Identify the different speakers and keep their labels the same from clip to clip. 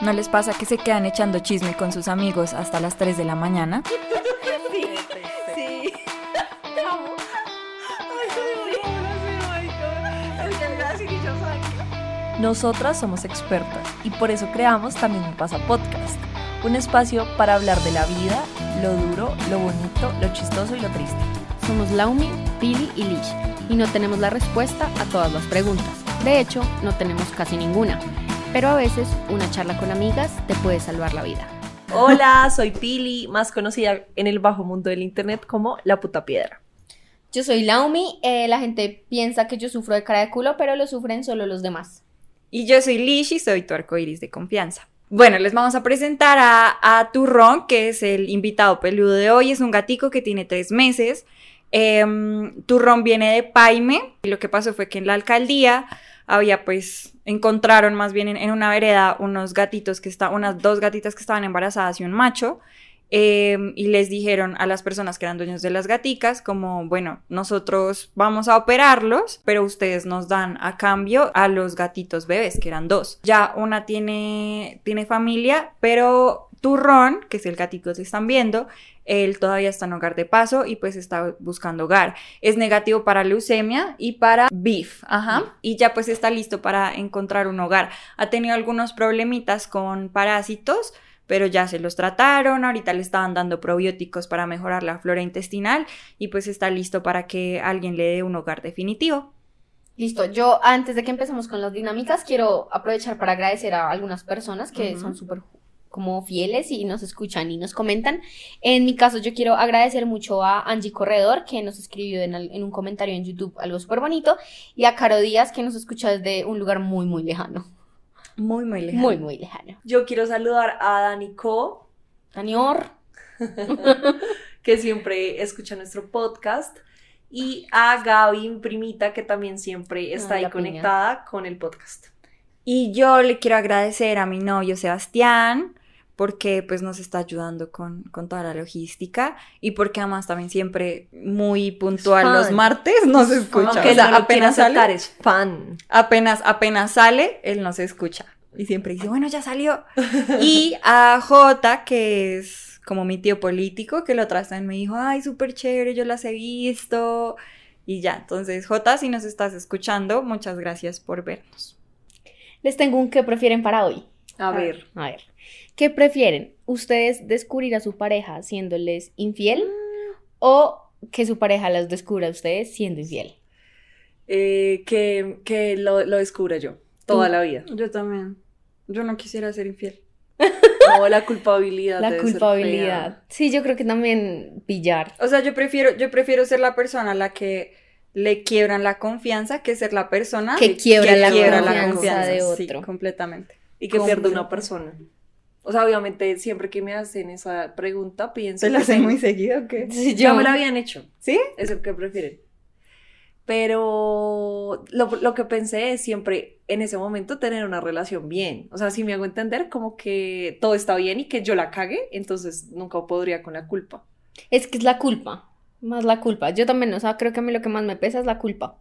Speaker 1: ¿No les pasa que se quedan echando chisme con sus amigos hasta las 3 de la mañana?
Speaker 2: Sí, sí. Te amo.
Speaker 3: Nosotras somos expertas y por eso creamos También me pasa podcast, un espacio para hablar de la vida, lo duro, lo bonito, lo chistoso y lo triste.
Speaker 4: Somos Laumi, Pili y Lish y no tenemos la respuesta a todas las preguntas. De hecho, no tenemos casi ninguna, pero a veces una charla con amigas te puede salvar la vida.
Speaker 3: Hola, soy Pili, más conocida en el bajo mundo del internet como La Puta Piedra.
Speaker 2: Yo soy Laumi, eh, la gente piensa que yo sufro de cara de culo, pero lo sufren solo los demás.
Speaker 1: Y yo soy Lish y soy tu arcoiris de confianza. Bueno, les vamos a presentar a, a Turrón, que es el invitado peludo de hoy. Es un gatico que tiene tres meses. Em, Turrón viene de Paime. Y lo que pasó fue que en la alcaldía había pues, encontraron más bien en, una vereda unos gatitos que estaban, unas dos gatitas que estaban embarazadas y un macho. em, y les dijeron a las personas que eran dueños de las gaticas como, bueno, nosotros vamos a operarlos, pero ustedes nos dan a cambio a los gatitos bebés, que eran dos. Ya una tiene, tiene familia, pero Turrón, que es el gatito que están viendo, él todavía está en hogar de paso y pues está buscando hogar. Es negativo para leucemia y para BIF, ajá. Y ya pues está listo para encontrar un hogar. Ha tenido algunos problemitas con parásitos, pero ya se los trataron, ahorita le estaban dando probióticos para mejorar la flora intestinal y pues está listo para que alguien le dé un hogar definitivo.
Speaker 2: Listo, yo antes de que empecemos con las dinámicas, quiero aprovechar para agradecer a algunas personas que son súper como fieles y nos escuchan y nos comentan. En mi caso, yo quiero agradecer mucho a Angie Corredor, que nos escribió en, al- en un comentario en YouTube algo súper bonito, y a Caro Díaz, que nos escucha desde un lugar muy, muy lejano.
Speaker 1: Muy, muy lejano.
Speaker 2: Muy, muy lejano.
Speaker 3: Yo quiero saludar a Dani Co,
Speaker 2: Danior,
Speaker 3: que siempre escucha nuestro podcast, y a Gaby, mi primita, que también siempre está
Speaker 2: Ay,
Speaker 3: ahí
Speaker 2: piña.
Speaker 3: conectada con el podcast.
Speaker 1: Y yo le quiero agradecer a mi novio Sebastián porque pues nos está ayudando con, con toda la logística y porque además también siempre muy puntual los martes nos escucha.
Speaker 3: Aunque
Speaker 1: O sea,
Speaker 3: no
Speaker 1: apenas sale,
Speaker 3: aceptar, es fan.
Speaker 1: apenas, apenas sale, él nos escucha. Y siempre dice, bueno, ya salió. Y a Jota, que es como mi tío político, que lo traen me dijo, ay, súper chévere, yo las he visto. Y ya, entonces, Jota, si nos estás escuchando, muchas gracias por vernos.
Speaker 2: les tengo un que prefieren para hoy.
Speaker 3: A ver.
Speaker 2: A ver, ¿qué prefieren? ¿Ustedes descubrir a su pareja siéndoles infiel o que su pareja las descubra a ustedes siendo infiel?
Speaker 3: eh, que, que lo, lo descubra yo toda
Speaker 1: Tú.
Speaker 3: la vida.
Speaker 1: Yo también. Yo no quisiera ser infiel.
Speaker 3: No, la culpabilidad.
Speaker 2: La culpabilidad. Sí, yo creo que también pillar.
Speaker 1: O sea, yo prefiero, yo prefiero ser la persona a la que le quiebran la confianza que ser la persona
Speaker 2: Que quiebra la
Speaker 1: quiebra
Speaker 2: confianza de
Speaker 1: Sí,
Speaker 2: otro.
Speaker 1: completamente.
Speaker 3: fea. Y que pierde una persona. O sea, obviamente, siempre que me hacen esa pregunta, pienso.
Speaker 1: ¿Se la hacen muy seguido o qué?
Speaker 2: Sí,
Speaker 3: Ya me la habían hecho.
Speaker 1: ¿Sí?
Speaker 3: Eso que prefieren. Pero lo, lo que pensé es siempre en ese momento tener una relación bien. O sea, si me hago entender como que todo está bien y que yo la cague, entonces nunca podría con la culpa.
Speaker 2: Es que es la culpa, más la culpa. Yo también, o sea, creo que a mí lo que más me pesa es la culpa.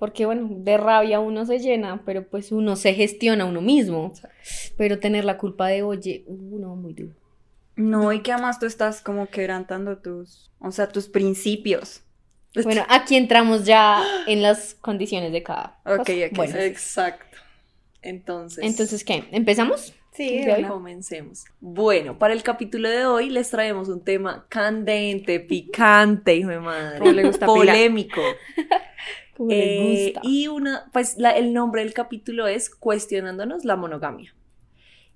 Speaker 2: Porque, bueno, de rabia uno se llena, pero pues uno se gestiona uno mismo. Pero tener la culpa de, oye, uh, no, muy duro.
Speaker 1: No, y que además tú estás como quebrantando tus, o sea, tus principios.
Speaker 2: Bueno, aquí entramos ya en las condiciones de cada
Speaker 1: Ok,
Speaker 2: cosa.
Speaker 1: ok,
Speaker 2: Bueno,
Speaker 3: Exacto. Entonces,
Speaker 2: entonces, ¿qué? ¿Empezamos?
Speaker 1: Sí,
Speaker 3: comencemos. Bueno, para el capítulo de hoy les traemos un tema candente, picante, hijo de madre.
Speaker 1: Como le gusta a Pilar.
Speaker 3: polémico.
Speaker 2: Como
Speaker 3: Eh,
Speaker 2: gusta.
Speaker 3: y una, pues la- el nombre del capítulo es Cuestionándonos la monogamia.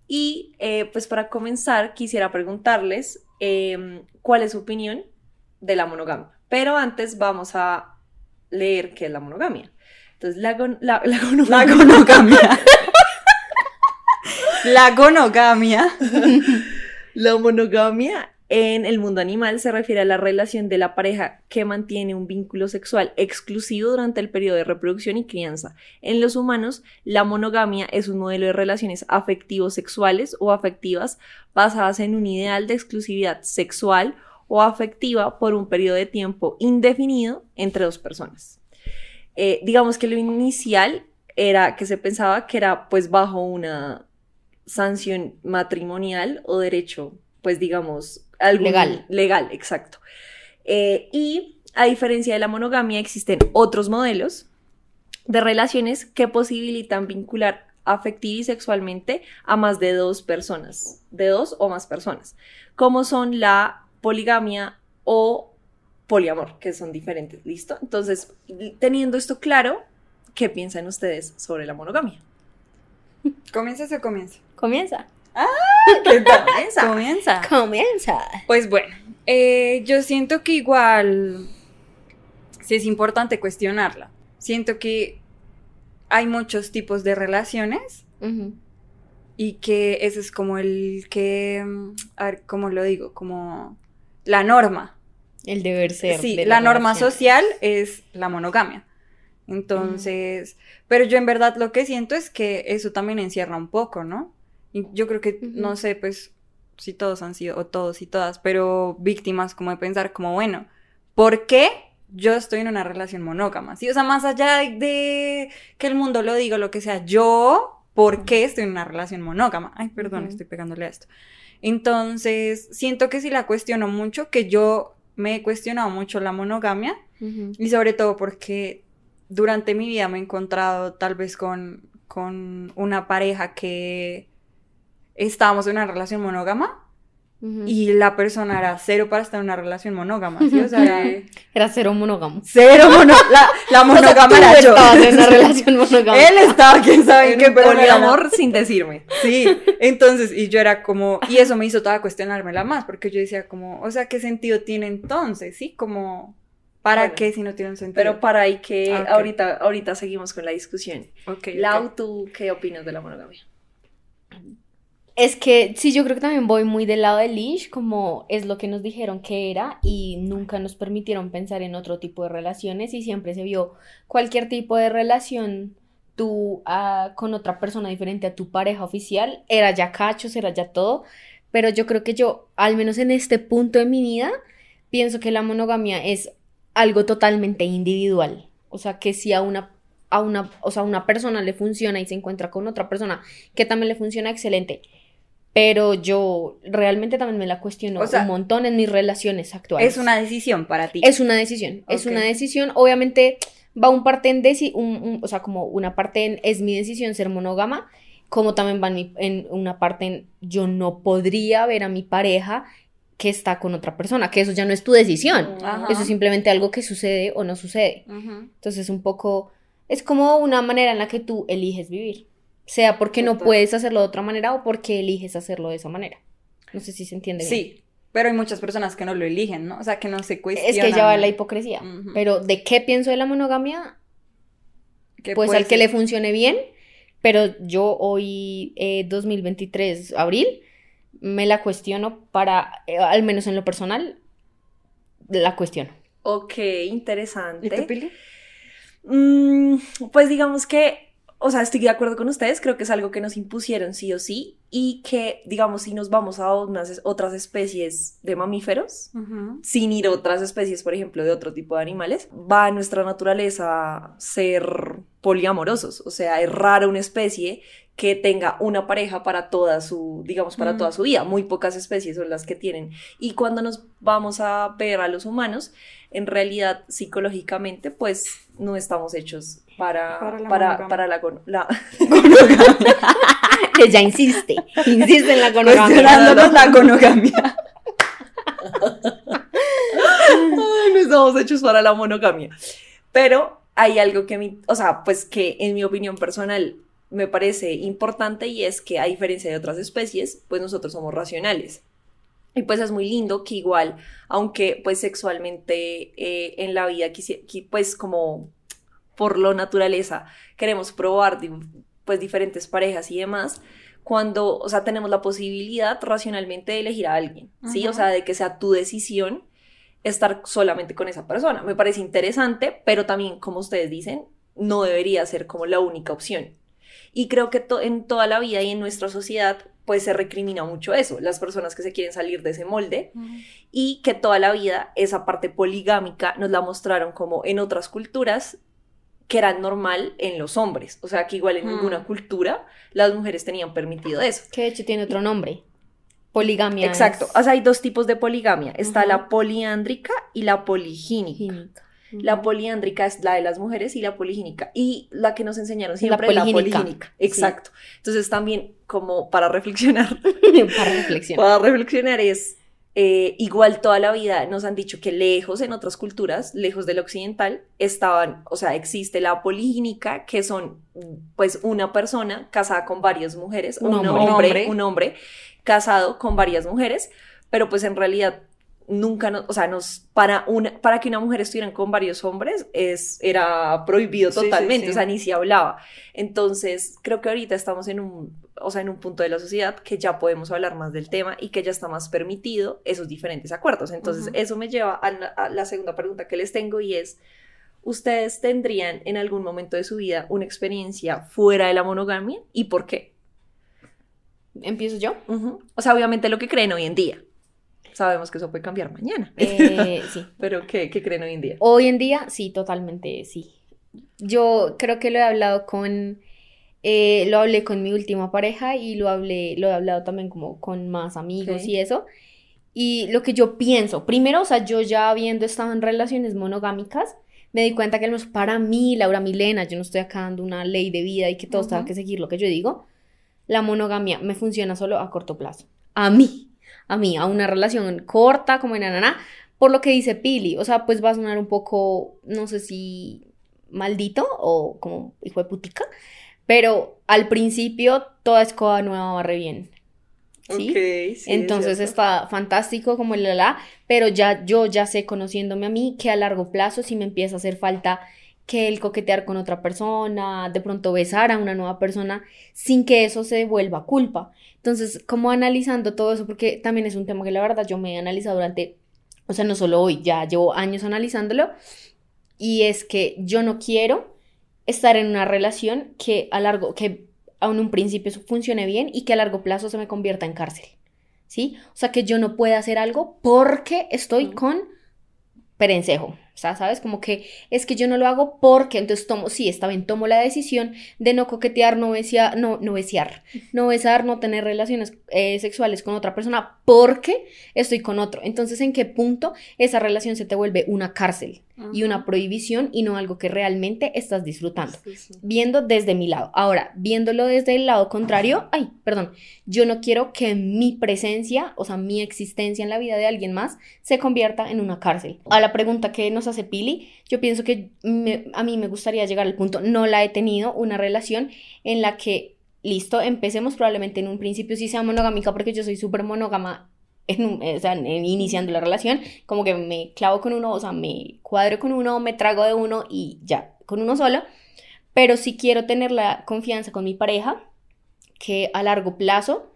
Speaker 3: Y eh, pues para comenzar quisiera preguntarles em, cuál es su opinión de la monogamia. Pero antes vamos a leer qué es la monogamia. Entonces, la, gon- la, la
Speaker 1: La
Speaker 3: gonogamia-
Speaker 1: gonogamia. La gonogamia.
Speaker 3: La monogamia en el mundo animal se refiere a la relación de la pareja que mantiene un vínculo sexual exclusivo durante el periodo de reproducción y crianza. En los humanos, la monogamia es un modelo de relaciones afectivos sexuales o afectivas basadas en un ideal de exclusividad sexual o afectiva por un periodo de tiempo indefinido entre dos personas. Eh, digamos que lo inicial era que se pensaba que era pues bajo una sanción matrimonial o derecho, pues digamos,
Speaker 2: Legal.
Speaker 3: Legal, exacto. Eh, y a diferencia de la monogamia, existen otros modelos de relaciones que posibilitan vincular afectiva y sexualmente a más de dos personas, de dos o más personas, como son la poligamia o poliamor, que son diferentes, ¿listo? Entonces, teniendo esto claro, ¿qué piensan ustedes sobre la monogamia?
Speaker 1: ¿Comienzas o comienza?
Speaker 2: Comienza.
Speaker 3: ¿Qué tal? Esa?
Speaker 1: Comienza.
Speaker 2: Comienza.
Speaker 1: Pues bueno, eh, yo siento que igual sí es importante cuestionarla. Siento que hay muchos tipos de relaciones y que ese es como el que, mm, a ver, ¿cómo lo digo? Como la norma.
Speaker 2: El deber ser.
Speaker 1: Sí,
Speaker 2: de
Speaker 1: la norma social es la monogamia. Entonces, pero yo en verdad lo que siento es que eso también encierra un poco, ¿no? Yo creo que,
Speaker 2: Ujú.
Speaker 1: no sé, pues, si todos han sido, o todos y todas, pero víctimas como de pensar como, bueno, ¿por qué yo estoy en una relación monógama? Sí, o sea, más allá de, que el mundo lo diga, lo que sea, yo, ¿por qué estoy en una relación monógama? Ay, perdón,
Speaker 2: Ujú.
Speaker 1: estoy pegándole a esto. Entonces, siento que sí la cuestiono mucho, que yo me he cuestionado mucho la monogamia,
Speaker 2: Ujú.
Speaker 1: y sobre todo porque durante mi vida me he encontrado tal vez con, con una pareja que estábamos en una relación monógama y la persona era cero para estar en una relación monógama, ¿sí? O sea, era
Speaker 2: Era cero monógamo.
Speaker 1: cero mono la, la
Speaker 2: O sea,
Speaker 1: monógama era yo.
Speaker 2: estabas en una relación monógama.
Speaker 1: Él estaba, quién sabe en qué, pero era
Speaker 3: poliamor sin decirme.
Speaker 1: Sí, entonces, y yo era como, y eso me hizo toda cuestionármela más, porque yo decía como, o sea, ¿qué sentido tiene entonces? ¿Sí? Como, ¿para
Speaker 3: Bueno,
Speaker 1: qué si no tiene un sentido?
Speaker 3: Pero para ahí que
Speaker 1: Ah, ok.
Speaker 3: ahorita, ahorita seguimos con la discusión.
Speaker 1: Ok, ok.
Speaker 3: Lau, ¿tú qué opinas de la monogamia?
Speaker 2: Es que sí, yo creo que también voy muy del lado de Lish, como es lo que nos dijeron que era y nunca nos permitieron pensar en otro tipo de relaciones y siempre se vio cualquier tipo de relación tú ah, con otra persona diferente a tu pareja oficial, era ya cachos, era ya todo, pero yo creo que yo, al menos en este punto de mi vida, pienso que la monogamia es algo totalmente individual, o sea, que si a una a una, o sea, a una persona le funciona y se encuentra con otra persona que también le funciona excelente, pero yo realmente también me la cuestiono
Speaker 1: O sea,
Speaker 2: un montón en mis relaciones actuales.
Speaker 1: Es una decisión para ti.
Speaker 2: Es una decisión, es
Speaker 1: Ok.
Speaker 2: una decisión. Obviamente va un parte en, deci- un- un- o sea, como una parte en es mi decisión ser monógama, como también va en, mi- en una parte en yo no podría ver a mi pareja que está con otra persona, que eso ya no es tu decisión,
Speaker 1: Ajá.
Speaker 2: eso es simplemente algo que sucede o no sucede.
Speaker 1: Ujú.
Speaker 2: Entonces un poco, es como una manera en la que tú eliges vivir, sea porque no puedes hacerlo de otra manera o porque eliges hacerlo de esa manera. No sé si se entiende bien.
Speaker 1: Sí, pero hay muchas personas que no lo eligen, ¿no? O sea, que no se cuestionan.
Speaker 2: Es que ya va la hipocresía. Pero ¿de qué pienso de la monogamia?
Speaker 1: Que
Speaker 2: Pues al que le funcione bien, pero yo hoy, eh, 2023, abril, me la cuestiono para, eh, al menos en lo personal, la cuestiono.
Speaker 3: Ok,
Speaker 1: ¿Y
Speaker 3: interesante.
Speaker 1: tú, Pili?
Speaker 3: Mm, pues digamos que, o sea, estoy de acuerdo con ustedes, creo que es algo que nos impusieron sí o sí y que, digamos, si nos vamos a unas otras especies de mamíferos, sin ir a otras especies, por ejemplo, de otro tipo de animales, va nuestra naturaleza ser poliamorosos, o sea, es rara una especie que tenga una pareja para toda su, digamos, para toda su vida. Muy pocas especies son las que tienen. Y cuando nos vamos a ver a los humanos, en realidad, psicológicamente, pues no estamos hechos para,
Speaker 1: Para la
Speaker 3: para,
Speaker 1: monogamia.
Speaker 3: para la, con- la-
Speaker 2: Ella insiste, insiste en la.
Speaker 1: Cuestionándonos la monogamia.
Speaker 3: Ay, no estamos hechos para la monogamia. Pero hay algo que, mi, o sea, pues que en mi opinión personal me parece importante y es que a diferencia de otras especies, pues nosotros somos racionales. Y pues es muy lindo que igual, aunque pues sexualmente eh, en la vida, quisi- qui- pues como por lo naturaleza, queremos probar pues diferentes parejas y demás, cuando, o sea, tenemos la posibilidad racionalmente de elegir a alguien, ¿sí? O
Speaker 1: Ajá.
Speaker 3: sea, de que sea tu decisión estar solamente con esa persona. Me parece interesante, pero también, como ustedes dicen, no debería ser como la única opción. Y creo que to- en toda la vida y en nuestra sociedad, pues se recrimina mucho eso, las personas que se quieren salir de ese molde y que toda la vida esa parte poligámica nos la mostraron como en otras culturas que era normal en los hombres. O sea, que igual en ninguna cultura las mujeres tenían permitido eso.
Speaker 2: Que de hecho tiene otro nombre. Poligamia.
Speaker 3: Exacto.
Speaker 2: es
Speaker 3: O sea, hay dos tipos de poligamia. Está la poliándrica y la poligínica.
Speaker 2: gínica.
Speaker 3: La poliándrica es la de las mujeres y la poligínica. Y la que nos enseñaron
Speaker 2: La
Speaker 3: siempre la
Speaker 2: poligínica.
Speaker 3: poligínica. Exacto. Entonces también como para reflexionar,
Speaker 2: Para reflexión.
Speaker 3: para reflexionar es eh, igual toda la vida nos han dicho que lejos en otras culturas, lejos del occidental, estaban, o sea, existe la poligínica, que son pues una persona casada con varias mujeres,
Speaker 2: Un
Speaker 3: un,
Speaker 2: hombre.
Speaker 3: hombre,
Speaker 1: Un hombre.
Speaker 3: casado con varias mujeres, pero pues en realidad nunca, nos, o sea, nos, para, una, para que una mujer estuviera con varios hombres es, era prohibido
Speaker 1: Sí, sí,
Speaker 3: totalmente,
Speaker 1: sí.
Speaker 3: o sea, ni se hablaba. Entonces, creo que ahorita estamos en un, o sea, en un punto de la sociedad que ya podemos hablar más del tema y que ya está más permitido esos diferentes acuerdos. Entonces, eso me lleva a la, a la segunda pregunta que les tengo y es, ¿ustedes tendrían en algún momento de su vida una experiencia fuera de la monogamia y por qué?
Speaker 2: ¿Empiezo yo?
Speaker 3: O sea, obviamente lo que creen hoy en día. Sabemos que eso puede cambiar mañana.
Speaker 2: Eh, sí.
Speaker 3: Pero ¿qué, qué creen hoy en día?
Speaker 2: Hoy en día, sí, totalmente, sí. Yo creo que lo he hablado con, eh, lo hablé con mi última pareja y lo hablé, lo he hablado también como con más amigos
Speaker 3: Ok.
Speaker 2: y eso. Y lo que yo pienso, primero, o sea, yo ya habiendo estado en relaciones monogámicas, me di cuenta que al menos para mí, Laura Milena, yo no estoy acá dando una ley de vida y que todos tengan
Speaker 3: Ujú.
Speaker 2: que seguir lo que yo digo, la monogamia me funciona solo a corto plazo. A mí, a mí, a una relación corta, como en ananá, por lo que dice Pili, o sea, pues va a sonar un poco, no sé si maldito o como hijo de putica, pero al principio toda escoba nueva barre bien. ¿Sí?
Speaker 3: Ok, sí,
Speaker 2: Entonces
Speaker 3: es
Speaker 2: está fantástico como el la la, pero ya yo ya sé conociéndome a mí que a largo plazo si me empieza a hacer falta que el coquetear con otra persona, de pronto besar a una nueva persona sin que eso se vuelva culpa. Entonces, como analizando todo eso, porque también es un tema que la verdad yo me he analizado durante, o sea, no solo hoy, ya llevo años analizándolo, y es que yo no quiero estar en una relación que a largo, que aún un principio funcione bien y que a largo plazo se me convierta en cárcel. ¿Sí? O sea, que yo no pueda hacer algo porque estoy con perencejo. O sea, ¿sabes? Como que es que yo no lo hago porque entonces tomo, sí, está bien, tomo la decisión de no coquetear, no besiar, no, no besiar, no besar, no tener relaciones eh, sexuales con otra persona porque estoy con otro. Entonces, ¿en qué punto esa relación se te vuelve una cárcel y una prohibición y no algo que realmente estás disfrutando?
Speaker 3: Sí, sí.
Speaker 2: viendo desde mi lado. Ahora, viéndolo desde el lado contrario, ay, perdón, yo no quiero que mi presencia, o sea, mi existencia en la vida de alguien más, se convierta en una cárcel. A la pregunta que nos hace Pili, yo pienso que me- a mí me gustaría llegar al punto, no la he tenido, una relación en la que, listo, empecemos probablemente en un principio sí sea monogámica, porque yo soy súper monógama. En un- o sea, en- iniciando la relación, como que me clavo con uno, o sea, me cuadro con uno, me trago de uno y ya, con uno solo pero sí quiero tener la confianza con mi pareja que a largo plazo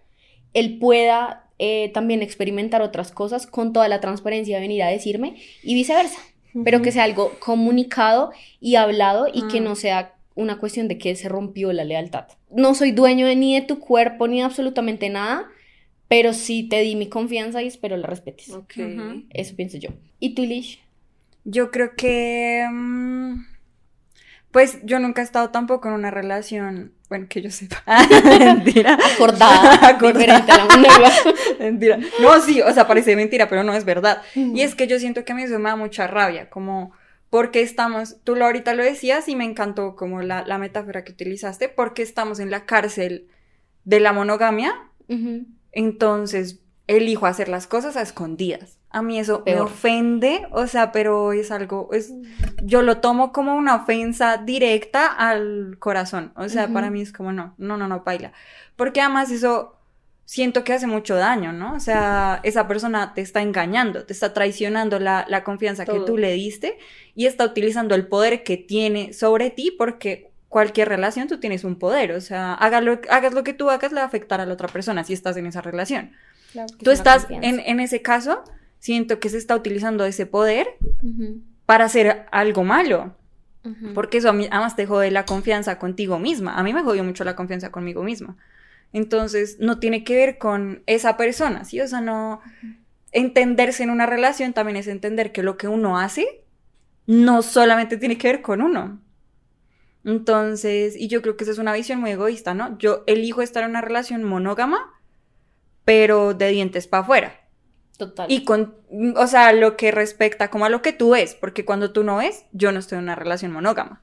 Speaker 2: él pueda eh, también experimentar otras cosas con toda la transparencia de venir a decirme y viceversa, pero que sea algo comunicado y hablado y que
Speaker 1: Mm.
Speaker 2: no sea una cuestión de que se rompió la lealtad. No soy dueño de, ni de tu cuerpo ni de absolutamente nada, pero sí te di mi confianza y espero la respetes.
Speaker 3: Ok.
Speaker 1: Ujú.
Speaker 2: Eso pienso yo. ¿Y tú, Lish?
Speaker 1: Yo creo que. mm, pues yo nunca he estado tampoco en una relación. Bueno, que yo sepa. mentira.
Speaker 2: Acordada,
Speaker 1: Acordada.
Speaker 2: diferente a la monógama.
Speaker 1: mentira. No, sí, o sea, parece mentira, pero no es verdad. Y es que yo siento que a mí eso me da mucha rabia, como porque estamos, tú lo ahorita lo decías y me encantó como la, la metáfora que utilizaste, porque estamos en la cárcel de la monogamia,
Speaker 2: Ujú.
Speaker 1: Entonces elijo hacer las cosas a escondidas. A mí eso me
Speaker 2: Peor.
Speaker 1: ofende, o sea, pero es algo, es, yo lo tomo como una ofensa directa al corazón. O sea,
Speaker 2: Ujú.
Speaker 1: para mí es como no, no, no, no, baila. Porque además eso siento que hace mucho daño, ¿no? O sea, esa persona te está engañando, te está traicionando la, la confianza que
Speaker 3: Todo.
Speaker 1: tú le diste y está utilizando el poder que tiene sobre ti porque cualquier relación tú tienes un poder, o sea, hagas lo, hagas lo que tú hagas le va a afectar a la otra persona si estás en esa relación.
Speaker 2: Claro,
Speaker 1: Tú estás, en, en ese caso, siento que se está utilizando ese poder para hacer algo malo, porque eso a mí, además te jode la confianza contigo misma. A mí me jodió mucho la confianza conmigo misma. Entonces, no tiene que ver con esa persona, ¿sí? O sea, no... Entenderse en una relación también es entender que lo que uno hace no solamente tiene que ver con uno. Entonces, y yo creo que esa es una visión muy egoísta, ¿no? Yo elijo estar en una relación monógama, pero de dientes para afuera.
Speaker 2: Total.
Speaker 1: Y con, o sea, lo que respecta como a lo que tú ves, porque cuando tú no ves, yo no estoy en una relación monógama.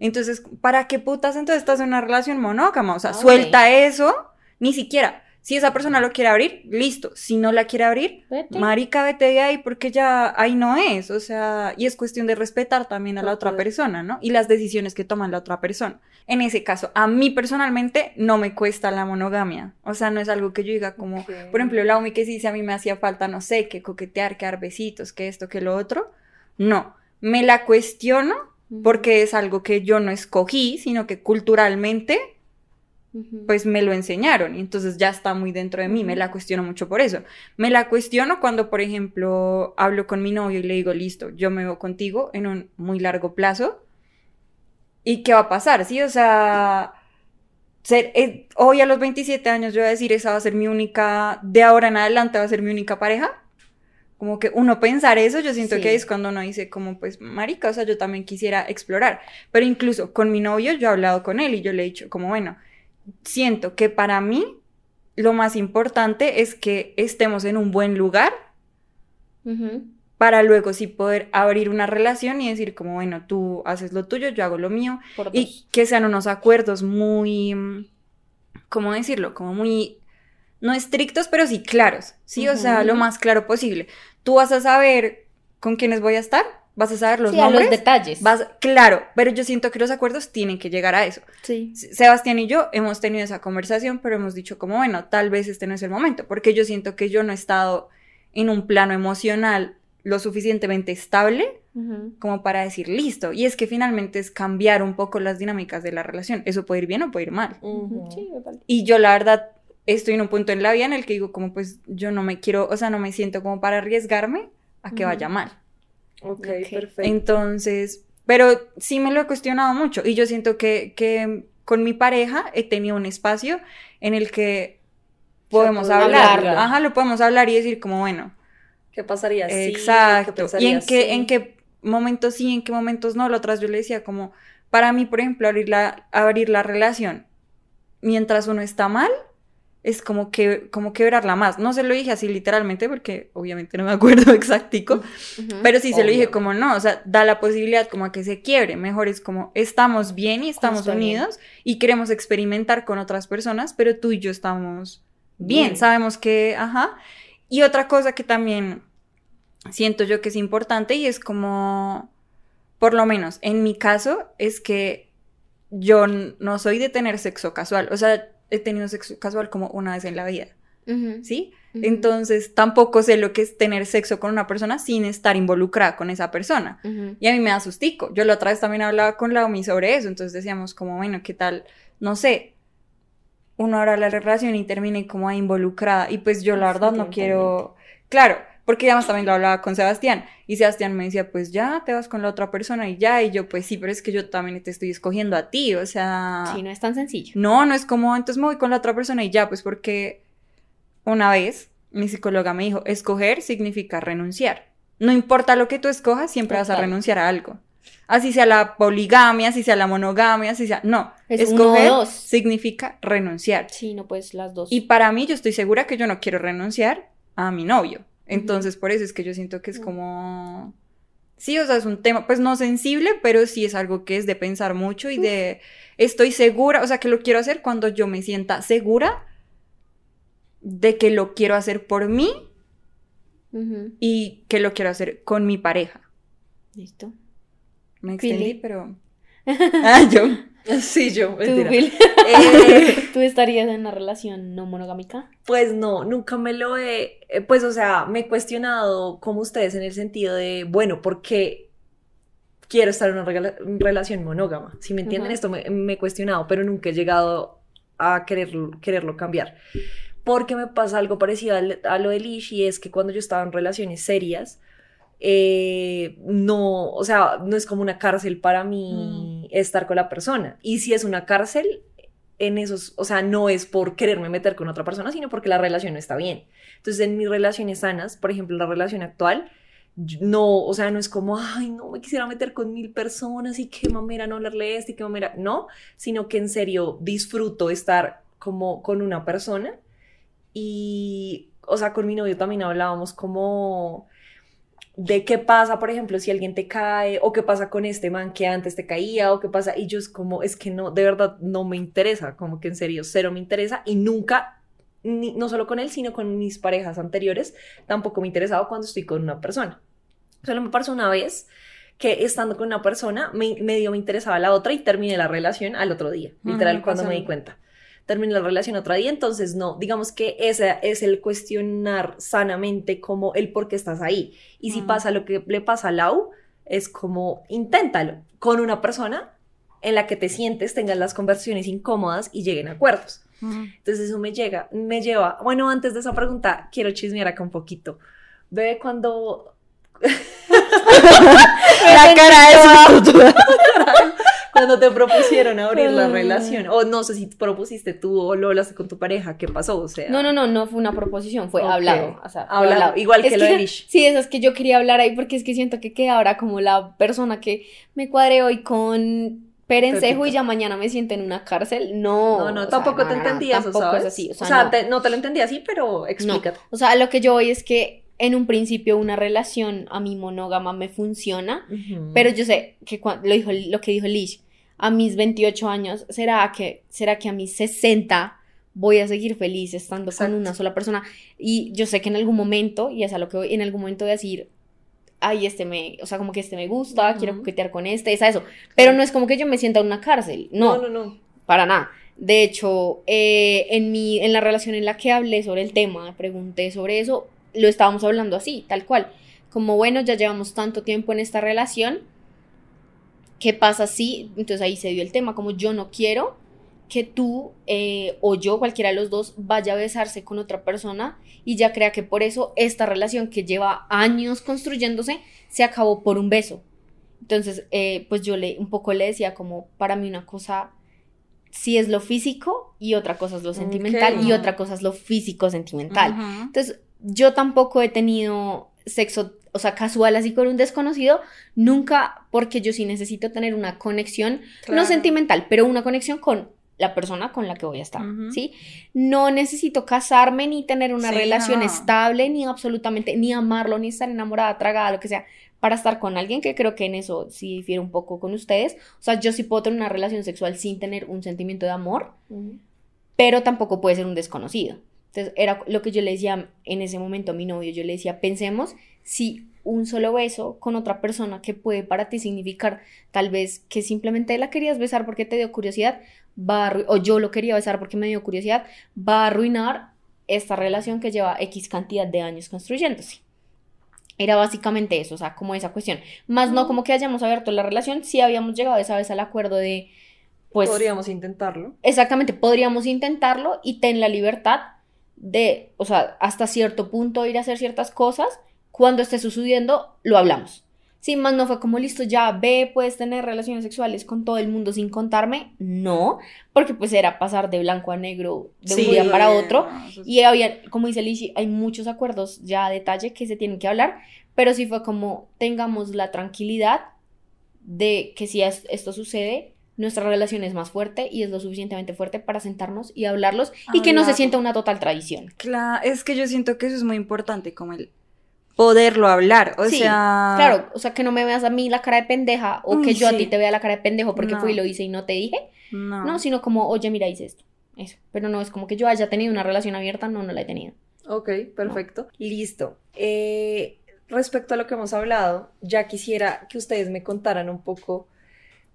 Speaker 1: Entonces, ¿para qué putas entonces estás en una relación monógama? O sea,
Speaker 2: Ah,
Speaker 1: suelta eso, ni siquiera. Si esa persona lo quiere abrir, listo. Si no la quiere abrir,
Speaker 2: Vete.
Speaker 1: marica, vete de ahí porque ya ahí no es. O sea, y es cuestión de respetar también a la otra persona, ¿no? Y las decisiones que toma la otra persona. En ese caso, a mí personalmente no me cuesta la monogamia. O sea, no es algo que yo diga como, por ejemplo, la Umi que sí, si a mí me hacía falta, no sé, que coquetear, que dar besitos, que esto, que lo otro. No. Me la cuestiono porque es algo que yo no escogí, sino que culturalmente. Pues me lo enseñaron y entonces ya está muy dentro de mí, me la cuestiono mucho por eso. Me la cuestiono cuando, por ejemplo, hablo con mi novio y le digo, listo, yo me veo contigo en un muy largo plazo. ¿Y qué va a pasar? Sí, o sea, ser, eh, hoy a los 27 años yo voy a decir, esa va a ser mi única, de ahora en adelante va a ser mi única pareja. Como que uno pensar eso, yo siento
Speaker 2: Sí.
Speaker 1: que es cuando uno dice como, pues, marica, o sea, yo también quisiera explorar. Pero incluso con mi novio yo he hablado con él y yo le he dicho como, bueno, siento que para mí lo más importante es que estemos en un buen lugar para luego sí poder abrir una relación y decir como, bueno, tú haces lo tuyo, yo hago lo mío y que sean unos acuerdos muy, ¿cómo decirlo? Como muy, no estrictos, pero sí claros, ¿sí? O sea, lo más claro posible. Tú vas a saber con quiénes voy a estar, vas a saber los
Speaker 2: Sí, a
Speaker 1: nombres.
Speaker 2: los detalles.
Speaker 1: Vas, claro, pero yo siento que los acuerdos tienen que llegar a eso.
Speaker 2: Sí.
Speaker 1: Sebastián y yo hemos tenido esa conversación, pero hemos dicho como, bueno, tal vez este no es el momento, porque yo siento que yo no he estado en un plano emocional lo suficientemente estable como para decir listo. Y es que finalmente es cambiar un poco las dinámicas de la relación. Eso puede ir bien o puede ir mal.
Speaker 2: Sí.
Speaker 1: Y yo la verdad estoy en un punto en la vida en el que digo como pues yo no me quiero, o sea, no me siento como para arriesgarme a que
Speaker 2: Ujú.
Speaker 1: vaya mal.
Speaker 3: Ok, perfecto.
Speaker 1: Entonces, pero sí me lo he cuestionado mucho y yo siento que, que con mi pareja he tenido un espacio en el que podemos
Speaker 3: puede
Speaker 1: hablar. Ajá, lo podemos hablar y decir como, bueno,
Speaker 3: ¿Qué pasaría si? ¿Qué
Speaker 1: exacto. ¿Y
Speaker 3: pensaría
Speaker 1: en qué, en qué momentos sí, en qué momentos no? La otra vez yo le decía como, para mí, por ejemplo, abrir la, abrir la relación mientras uno está mal es como que como quebrarla más. No se lo dije así literalmente porque obviamente no me acuerdo exactico, pero sí se lo dije como no, o sea, da la posibilidad como a que se quiebre. Mejor es como estamos bien y estamos
Speaker 2: Justo bien.
Speaker 1: unidos y queremos experimentar con otras personas, pero tú y yo estamos bien,
Speaker 3: Bien.
Speaker 1: sabemos que, ajá. Y otra cosa que también siento yo que es importante y es como, por lo menos en mi caso, es que yo no soy de tener sexo casual, o sea, he tenido sexo casual como una vez en la vida. ¿sí? Entonces tampoco sé lo que es tener sexo con una persona sin estar involucrada con esa persona. Y a mí me da sustico. Yo la otra vez también hablaba con la OMI sobre eso, entonces decíamos como, bueno, ¿qué tal? No sé, uno ahora la relación y termine como involucrada. Y pues yo la verdad no quiero, claro, porque además también lo hablaba con Sebastián y Sebastián me decía, pues ya te vas con la otra persona y ya, y yo pues sí, pero es que yo también te estoy escogiendo a ti, o sea...
Speaker 2: Sí, no es tan sencillo.
Speaker 1: No, no es como, entonces me voy con la otra persona y ya, pues porque una vez mi psicóloga me dijo, escoger significa renunciar. No importa lo que tú escojas, siempre vas a renunciar a algo. Así sea la poligamia, así sea la monogamia, así sea... No,
Speaker 2: Es uno o
Speaker 1: escoger
Speaker 2: dos.
Speaker 1: significa renunciar.
Speaker 2: Sí, no pues las dos.
Speaker 1: Y para mí, yo estoy segura que yo no quiero renunciar a mi novio. Entonces, por eso es que yo siento que es
Speaker 2: Mm.
Speaker 1: como... Sí, o sea, es un tema, pues no sensible, pero sí es algo que es de pensar mucho y de... Estoy segura, o sea, que lo quiero hacer cuando yo me sienta segura de que lo quiero hacer por mí y que lo quiero hacer con mi pareja.
Speaker 2: Listo.
Speaker 1: Me
Speaker 2: Pili.
Speaker 1: extendí, pero... Ah, yo.
Speaker 3: Sí, yo. Eh,
Speaker 2: ¿Tú estarías en una relación no monogámica?
Speaker 3: Pues no, nunca me lo he, eh, pues o sea, me he cuestionado como ustedes en el sentido de, bueno, ¿por qué quiero estar en una rela- relación monógama? Si me entienden, esto me, me he cuestionado, pero nunca he llegado a quererlo, quererlo cambiar. Porque me pasa algo parecido a, lo de Lish y es que cuando yo estaba en relaciones serias, eh, no, o sea, no es como una cárcel para mí estar con la persona. Y si es una cárcel, en esos, o sea, no es por quererme meter con otra persona, sino porque la relación no está bien. Entonces, en mis relaciones sanas, por ejemplo, la relación actual, no, o sea, no es como, ay, no me quisiera meter con mil personas y qué mamera no hablarle este y qué mamera, no, sino que en serio disfruto estar como con una persona y, o sea, con mi novio también hablábamos como de qué pasa, por ejemplo, si alguien te cae o qué pasa con este man que antes te caía o qué pasa y yo es como, es que no, de verdad no me interesa, como que en serio, cero me interesa y nunca, ni- no solo con él, sino con mis parejas anteriores, tampoco me interesaba cuando estoy con una persona. Solo me pasó una vez que estando con una persona, me, medio me interesaba la otra y terminé la relación al otro día, literal, cuando me di cuenta. Terminé la relación otro día, entonces no, digamos que ese es el cuestionar sanamente como el por qué estás ahí. Y si
Speaker 1: Mm.
Speaker 3: pasa lo que le pasa a Lau, es como inténtalo con una persona en la que te sientes, tengas las conversaciones incómodas y lleguen a acuerdos.
Speaker 1: Ujú.
Speaker 3: Entonces eso me llega, me lleva, bueno, antes de esa pregunta, quiero chismear acá un poquito. Bebé, cuando...
Speaker 1: La cara de su
Speaker 3: cuando te propusieron abrir la relación, o no sé si propusiste tú o lo hablaste con tu pareja, ¿qué pasó? O sea,
Speaker 2: No, no, no, no fue una proposición, fue hablado. O sea,
Speaker 3: Hablado, igual que lo de Lish.
Speaker 2: Sí, eso es que yo quería hablar ahí porque es que siento que queda ahora como la persona que me cuadré hoy con Perencejo y ya mañana me siento en una cárcel. No.
Speaker 3: no, no,
Speaker 2: sea,
Speaker 3: tampoco te
Speaker 2: no,
Speaker 3: entendí
Speaker 2: no,
Speaker 3: eso,
Speaker 2: tampoco
Speaker 3: ¿sabes?
Speaker 2: es así. O sea,
Speaker 3: O sea,
Speaker 2: no.
Speaker 3: te- no te lo entendí así, pero explícate.
Speaker 2: O sea, lo que yo voy es que en un principio una relación a mi monógama me funciona, pero yo sé que lo, dijo, lo que dijo Lish, a mis 28 años, ¿será que, ¿será que a mis 60 voy a seguir feliz estando
Speaker 3: Exacto.
Speaker 2: con una sola persona? Y yo sé que en algún momento, y es a lo que voy, en algún momento voy a decir, ay, este me, o sea, como que este me gusta, quiero
Speaker 3: Ujú.
Speaker 2: coquetear con este, es a eso. Pero no es como que yo me sienta en una cárcel, no,
Speaker 3: no, no, no.
Speaker 2: para nada. De hecho, eh, en, mi, en la relación en la que hablé sobre el tema, pregunté sobre eso, lo estábamos hablando así, tal cual. Como, bueno, ya llevamos tanto tiempo en esta relación, ¿qué pasa si? Entonces ahí se dio el tema, como yo no quiero que tú eh, o yo, cualquiera de los dos, vaya a besarse con otra persona y ya crea que por eso esta relación que lleva años construyéndose se acabó por un beso. Entonces, eh, pues yo le un poco le decía como, para mí una cosa sí es lo físico y otra cosa es lo sentimental
Speaker 3: Ok.
Speaker 2: y otra cosa es lo físico sentimental.
Speaker 1: Ujú.
Speaker 2: Entonces, yo tampoco he tenido sexo, o sea, casual así con un desconocido, nunca, porque yo sí necesito tener una conexión, no sentimental, pero una conexión con la persona con la que voy a estar. ¿sí? No necesito casarme ni tener una
Speaker 1: Sí,
Speaker 2: relación
Speaker 1: no.
Speaker 2: estable, ni absolutamente, ni amarlo, ni estar enamorada, tragada, lo que sea, para estar con alguien que creo que en eso sí difiere un poco con ustedes. O sea, yo sí puedo tener una relación sexual sin tener un sentimiento de amor, pero tampoco puede ser un desconocido. Entonces, era lo que yo le decía en ese momento a mi novio, yo le decía, pensemos si un solo beso con otra persona que puede para ti significar tal vez que simplemente la querías besar porque te dio curiosidad, va a o yo lo quería besar porque me dio curiosidad, va a arruinar esta relación que lleva X cantidad de años construyéndose. Era básicamente eso, o sea, como esa cuestión. Más no como que hayamos abierto la relación, sí habíamos llegado esa vez al acuerdo de, pues,
Speaker 3: Podríamos intentarlo.
Speaker 2: Exactamente, podríamos intentarlo y ten la libertad de, o sea, hasta cierto punto ir a hacer ciertas cosas. Cuando esté sucediendo, lo hablamos. Sí, más no fue como listo, ya ve, puedes tener relaciones sexuales con todo el mundo sin contarme. No, porque pues era pasar de blanco a negro de
Speaker 3: Sí.
Speaker 2: un día para otro.
Speaker 1: No,
Speaker 2: Y había, como dice Lishi, hay muchos acuerdos ya a detalle que se tienen que hablar, pero sí fue como tengamos la tranquilidad de que si es- esto sucede, nuestra relación es más fuerte y es lo suficientemente fuerte para sentarnos y hablarlos y que no se sienta una total tradición.
Speaker 1: Cla- es que yo siento que eso es muy importante, como el poderlo hablar. O
Speaker 2: Sí,
Speaker 1: sea,
Speaker 2: Claro, o sea, que no me veas a mí la cara de pendeja o que yo a ti te vea la cara de pendejo porque
Speaker 1: No.
Speaker 2: fui y lo hice y no te dije.
Speaker 1: no.
Speaker 2: No, sino como, oye, mira, hice esto. Eso. Pero no es como que yo haya tenido una relación abierta, no, no la he tenido.
Speaker 3: Ok, perfecto. Listo. Eh, respecto a lo que hemos hablado, ya quisiera que ustedes me contaran un poco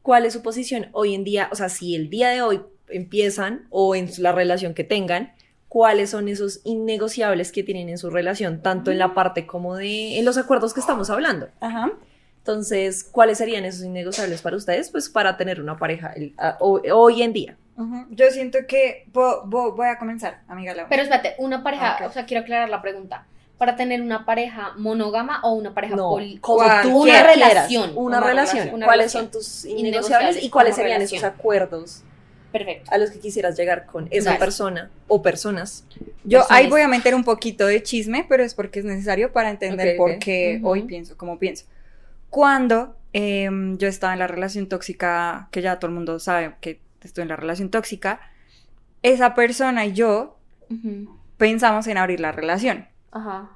Speaker 3: cuál es su posición hoy en día, o sea, si el día de hoy empiezan o en la relación que tengan, cuáles son esos innegociables que tienen en su relación, tanto en la parte como de en los acuerdos que estamos hablando.
Speaker 1: Ajá.
Speaker 3: Entonces, ¿cuáles serían esos innegociables para ustedes? Pues para tener una pareja el- a- hoy, hoy en día.
Speaker 1: Ujú. Yo siento que vo- vo- voy a comenzar, amiga Laura.
Speaker 2: Pero espérate, una pareja,
Speaker 1: Ok.
Speaker 2: o sea, quiero aclarar la pregunta. ¿Para tener una pareja monógama o una pareja
Speaker 3: No,
Speaker 2: poli-
Speaker 3: como tú
Speaker 2: Una relación,
Speaker 3: Una,
Speaker 2: una
Speaker 3: relación. ¿Cuáles son tus
Speaker 2: Innegociables
Speaker 3: y cuáles serían
Speaker 2: relación.
Speaker 3: esos acuerdos?
Speaker 2: Perfecto.
Speaker 3: a los que quisieras llegar con esa
Speaker 2: Dale.
Speaker 3: persona o personas.
Speaker 1: Yo
Speaker 2: Personas.
Speaker 1: ahí voy a meter un poquito de chisme, pero es porque es necesario para entender por qué hoy pienso como pienso. Cuando em, yo estaba en la relación tóxica, que ya todo el mundo sabe que estoy en la relación tóxica, esa persona y yo pensamos en abrir la relación.
Speaker 2: Ajá.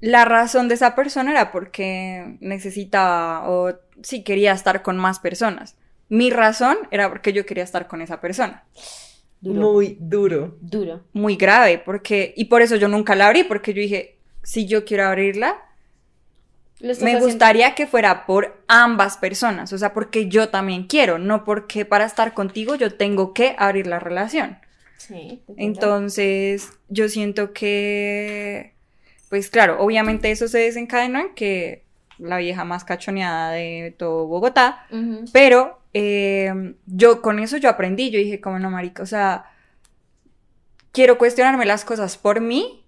Speaker 1: La razón de esa persona era porque necesitaba o sí quería estar con más personas. Mi razón era porque yo quería estar con esa persona.
Speaker 2: Duro.
Speaker 3: Muy duro.
Speaker 2: Duro.
Speaker 1: Muy grave, porque, y por eso yo nunca la abrí, porque yo dije, si yo quiero abrirla, me
Speaker 2: haciendo-
Speaker 1: gustaría que fuera por ambas personas, o sea, porque yo también quiero, no porque para estar contigo yo tengo que abrir la relación.
Speaker 2: Sí.
Speaker 1: Entonces, yo siento que, pues claro, obviamente eso se desencadenó en que la vieja más cachoneada de todo Bogotá, pero eh, yo con eso yo aprendí, yo dije, como no, marica, o sea, quiero cuestionarme las cosas por mí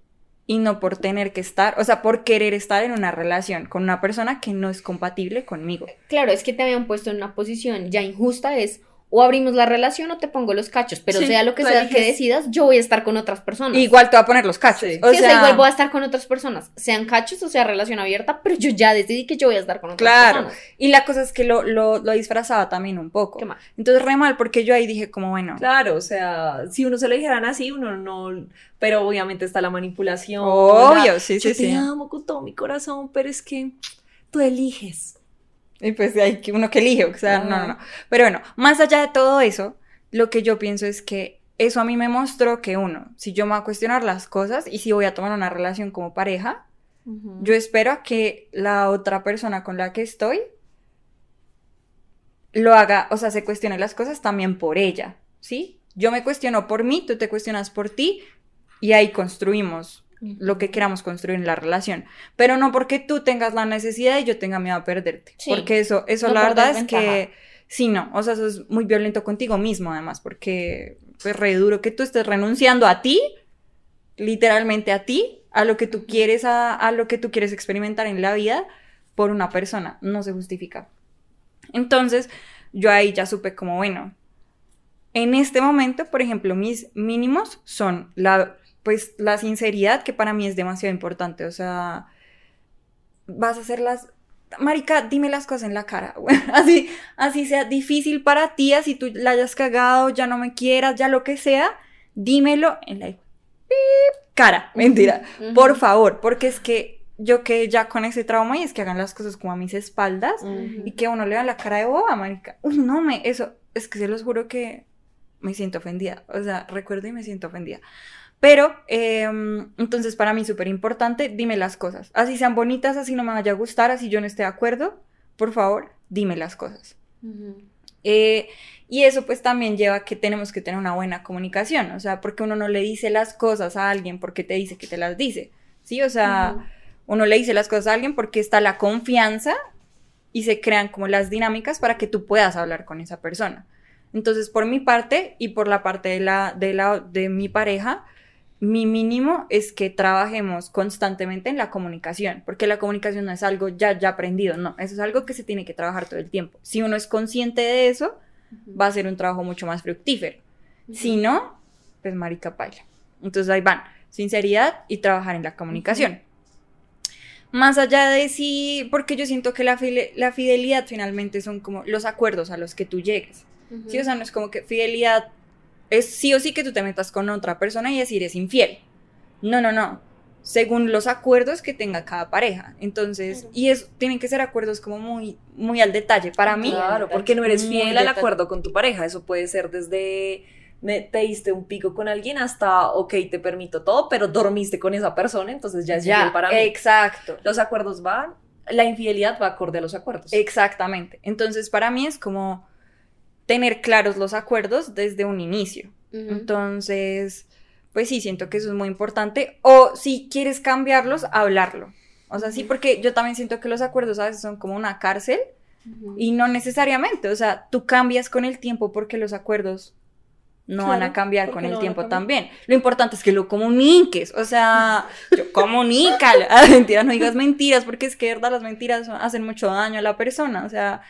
Speaker 1: y no por tener que estar, o sea, por querer estar en una relación con una persona que no es compatible conmigo.
Speaker 2: Claro, es que te habían puesto en una posición ya injusta, es o abrimos la relación o te pongo los cachos, pero
Speaker 3: Sí,
Speaker 2: sea lo que sea que decidas, yo voy a estar con otras personas.
Speaker 1: Igual te voy a poner los cachos.
Speaker 3: Sí.
Speaker 1: O,
Speaker 2: Sí, o
Speaker 1: sea,
Speaker 2: sea, igual voy a estar con otras personas, sean cachos o sea relación abierta, pero yo ya decidí que yo voy a estar con otras
Speaker 1: Claro.
Speaker 2: personas.
Speaker 1: Y la cosa es que lo, lo, lo disfrazaba también un poco.
Speaker 2: ¿Qué más?
Speaker 1: Entonces, re mal, porque yo ahí dije, como bueno,
Speaker 3: Claro, o sea, si uno se lo dijeran así, uno no. Pero obviamente está la manipulación.
Speaker 1: obvio,
Speaker 3: la-
Speaker 1: sí,
Speaker 3: Yo
Speaker 1: sí,
Speaker 3: te
Speaker 1: sí.
Speaker 3: amo con todo mi corazón, pero es que tú eliges.
Speaker 1: Y pues hay que uno que elige, o sea, no, no, no. Pero bueno, más allá de todo eso, lo que yo pienso es que eso a mí me mostró que uno, si yo me voy a cuestionar las cosas y si voy a tomar una relación como pareja, yo espero a que la otra persona con la que estoy lo haga, o sea, se cuestione las cosas también por ella, ¿sí? Yo me cuestiono por mí, tú te cuestionas por ti y ahí construimos lo que queramos construir en la relación, pero no porque tú tengas la necesidad y yo tenga miedo a perderte,
Speaker 2: Sí.
Speaker 1: porque eso, eso
Speaker 2: No
Speaker 1: la verdad es que sí, no, o sea, eso es muy violento contigo mismo además, porque es re duro que tú estés renunciando a ti, literalmente a ti, a lo que tú quieres, a, a lo que tú quieres experimentar en la vida por una persona, no se justifica. Entonces, yo ahí ya supe como, bueno, en este momento, por ejemplo, mis mínimos son la, pues, la sinceridad, que para mí es demasiado importante. O sea, vas a hacer las... Marica, dime las cosas en la cara. así, así sea difícil para ti, así tú la hayas cagado, ya no me quieras, ya lo que sea, dímelo en la cara. Mentira. Por favor, porque es que yo que ya con ese trauma y es que hagan las cosas como a mis espaldas y que a uno le da la cara de boba, marica. Uy, no me, eso, es que se los juro que me siento ofendida. O sea, recuerdo y me siento ofendida. Pero, em, entonces para mí súper importante, dime las cosas. Así sean bonitas, así no me vaya a gustar, así yo no esté de acuerdo, por favor, dime las cosas. Eh, y eso pues también lleva a que tenemos que tener una buena comunicación, o sea, porque uno no le dice las cosas a alguien porque te dice que te las dice, ¿sí? O sea, uno le dice las cosas a alguien porque está la confianza y se crean como las dinámicas para que tú puedas hablar con esa persona. Entonces, por mi parte y por la parte de, la, de, la, de mi pareja, mi mínimo es que trabajemos constantemente en la comunicación, porque la comunicación no es algo ya, ya aprendido, no, eso es algo que se tiene que trabajar todo el tiempo. Si uno es consciente de eso, va a ser un trabajo mucho más fructífero. Si no, pues marica paila. Entonces ahí van, sinceridad y trabajar en la comunicación. Más allá de si, porque yo siento que la, la fidelidad finalmente son como los acuerdos a los que tú llegues.
Speaker 2: Ujú.
Speaker 1: Sí, o sea, no es como que fidelidad es sí o sí que tú te metas con otra persona y decir es infiel. No, no, no. Según los acuerdos que tenga cada pareja. Entonces,
Speaker 2: Claro.
Speaker 1: y es, tienen que ser acuerdos como muy, muy al detalle. Para mí,
Speaker 3: Claro, porque no eres fiel al
Speaker 1: detalle.
Speaker 3: acuerdo con tu pareja. Eso puede ser desde me- te diste un pico con alguien hasta, ok, te permito todo, pero dormiste con esa persona, entonces ya es
Speaker 1: ya,
Speaker 3: infiel para mí.
Speaker 1: exacto.
Speaker 3: Los acuerdos van, la infidelidad va acorde a los acuerdos.
Speaker 1: Exactamente. Entonces, para mí es como tener claros los acuerdos desde un inicio. Entonces, pues sí, siento que eso es muy importante. O si quieres cambiarlos, hablarlo. O sea, sí, porque yo también siento que los acuerdos a veces son como una cárcel y no necesariamente. O sea, tú cambias con el tiempo porque los acuerdos no van a cambiar con el tiempo también. Lo importante es que lo comuniques. O sea, yo comunícalo. Ah, Mentira, no digas mentiras porque es que verdad las mentiras hacen mucho daño a la persona. O sea,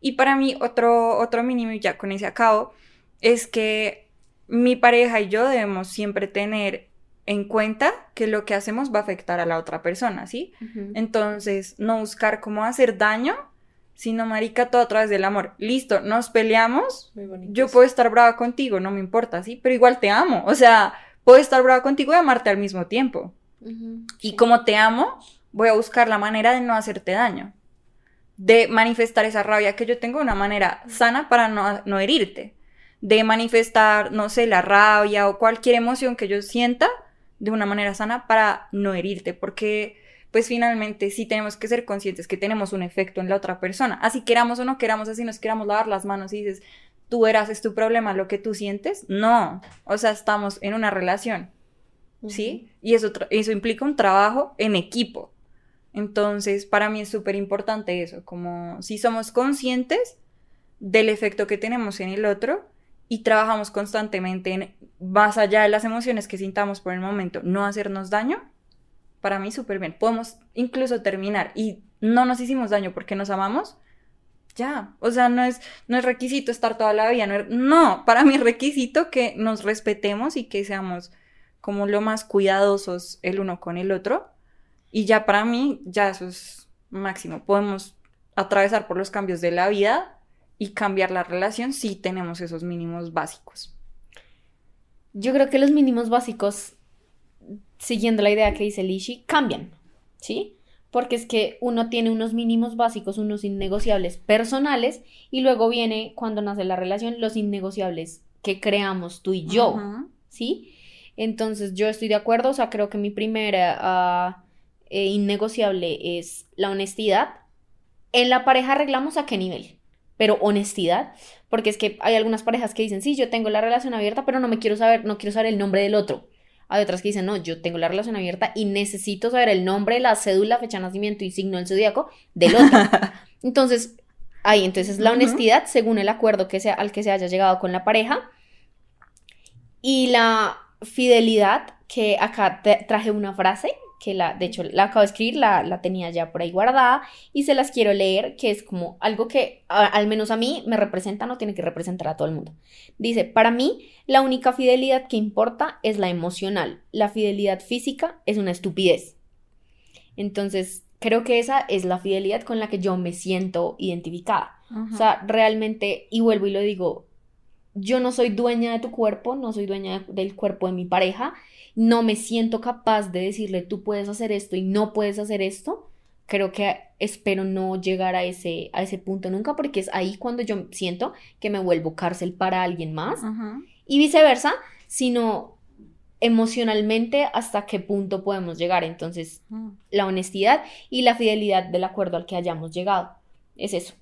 Speaker 1: y para mí otro, otro mínimo, y ya con ese acabo, es que mi pareja y yo debemos siempre tener en cuenta que lo que hacemos va a afectar a la otra persona, ¿sí? Entonces, no buscar cómo hacer daño, sino, marica, todo a través del amor. Listo, nos peleamos, yo puedo estar brava contigo, no me importa, ¿sí? Pero igual te amo, o sea, puedo estar brava contigo y amarte al mismo tiempo. Y como te amo, voy a buscar la manera de no hacerte daño, de manifestar esa rabia que yo tengo de una manera sana para no, no herirte, de manifestar, no sé, la rabia o cualquier emoción que yo sienta de una manera sana para no herirte, porque pues finalmente sí tenemos que ser conscientes que tenemos un efecto en la otra persona, así queramos o no queramos, así nos queramos lavar las manos y dices, tú eras, es tu problema lo que tú sientes, no, o sea, estamos en una relación, ¿sí? Y eso, eso implica un trabajo en equipo. Entonces, para mí es súper importante eso, como si somos conscientes del efecto que tenemos en el otro y trabajamos constantemente en, más allá de las emociones que sintamos por el momento, no hacernos daño, para mí súper bien. Podemos incluso terminar y no nos hicimos daño porque nos amamos, ya. O sea, no es, no es requisito estar toda la vida. No, para mí es requisito que nos respetemos y que seamos como lo más cuidadosos el uno con el otro. Y ya para mí, ya eso es máximo. Podemos atravesar por los cambios de la vida y cambiar la relación si tenemos esos mínimos básicos.
Speaker 2: Yo creo que los mínimos básicos, siguiendo la idea que dice Lishi, cambian, ¿sí? Porque es que uno tiene unos mínimos básicos, unos innegociables personales, y luego viene, cuando nace la relación, los innegociables que creamos tú y yo, ¿sí? Entonces yo estoy de acuerdo, o sea, creo que mi primera ah, eh, innegociable es la honestidad. En la pareja arreglamos a qué nivel pero honestidad, porque es que hay algunas parejas que dicen, sí, yo tengo la relación abierta, pero no me quiero saber, no quiero saber el nombre del otro. Hay otras que dicen, no, yo tengo la relación abierta y necesito saber el nombre, la cédula, fecha de nacimiento y signo del zodiaco del otro. entonces, ahí, entonces la honestidad según el acuerdo que sea, al que se haya llegado con la pareja. Y la fidelidad, que acá traje una frase que la, de hecho, la acabo de escribir, la, tenía ya por ahí guardada y se las quiero leer, que es como algo que al menos a mí me representa, no tiene que representar a todo el mundo. Dice, para mí, la única fidelidad que importa es la emocional, la fidelidad física es una estupidez. Entonces, creo que esa es la fidelidad con la que yo me siento identificada. O sea, realmente, y vuelvo y lo digo, yo no soy dueña de tu cuerpo, no soy dueña del cuerpo de mi pareja, no me siento capaz de decirle tú puedes hacer esto y no puedes hacer esto, creo que espero no llegar a ese, a ese punto nunca porque es ahí cuando yo siento que me vuelvo cárcel para alguien más y viceversa, sino emocionalmente hasta qué punto podemos llegar. Entonces, mm. la honestidad y la fidelidad del acuerdo al que hayamos llegado. Es eso.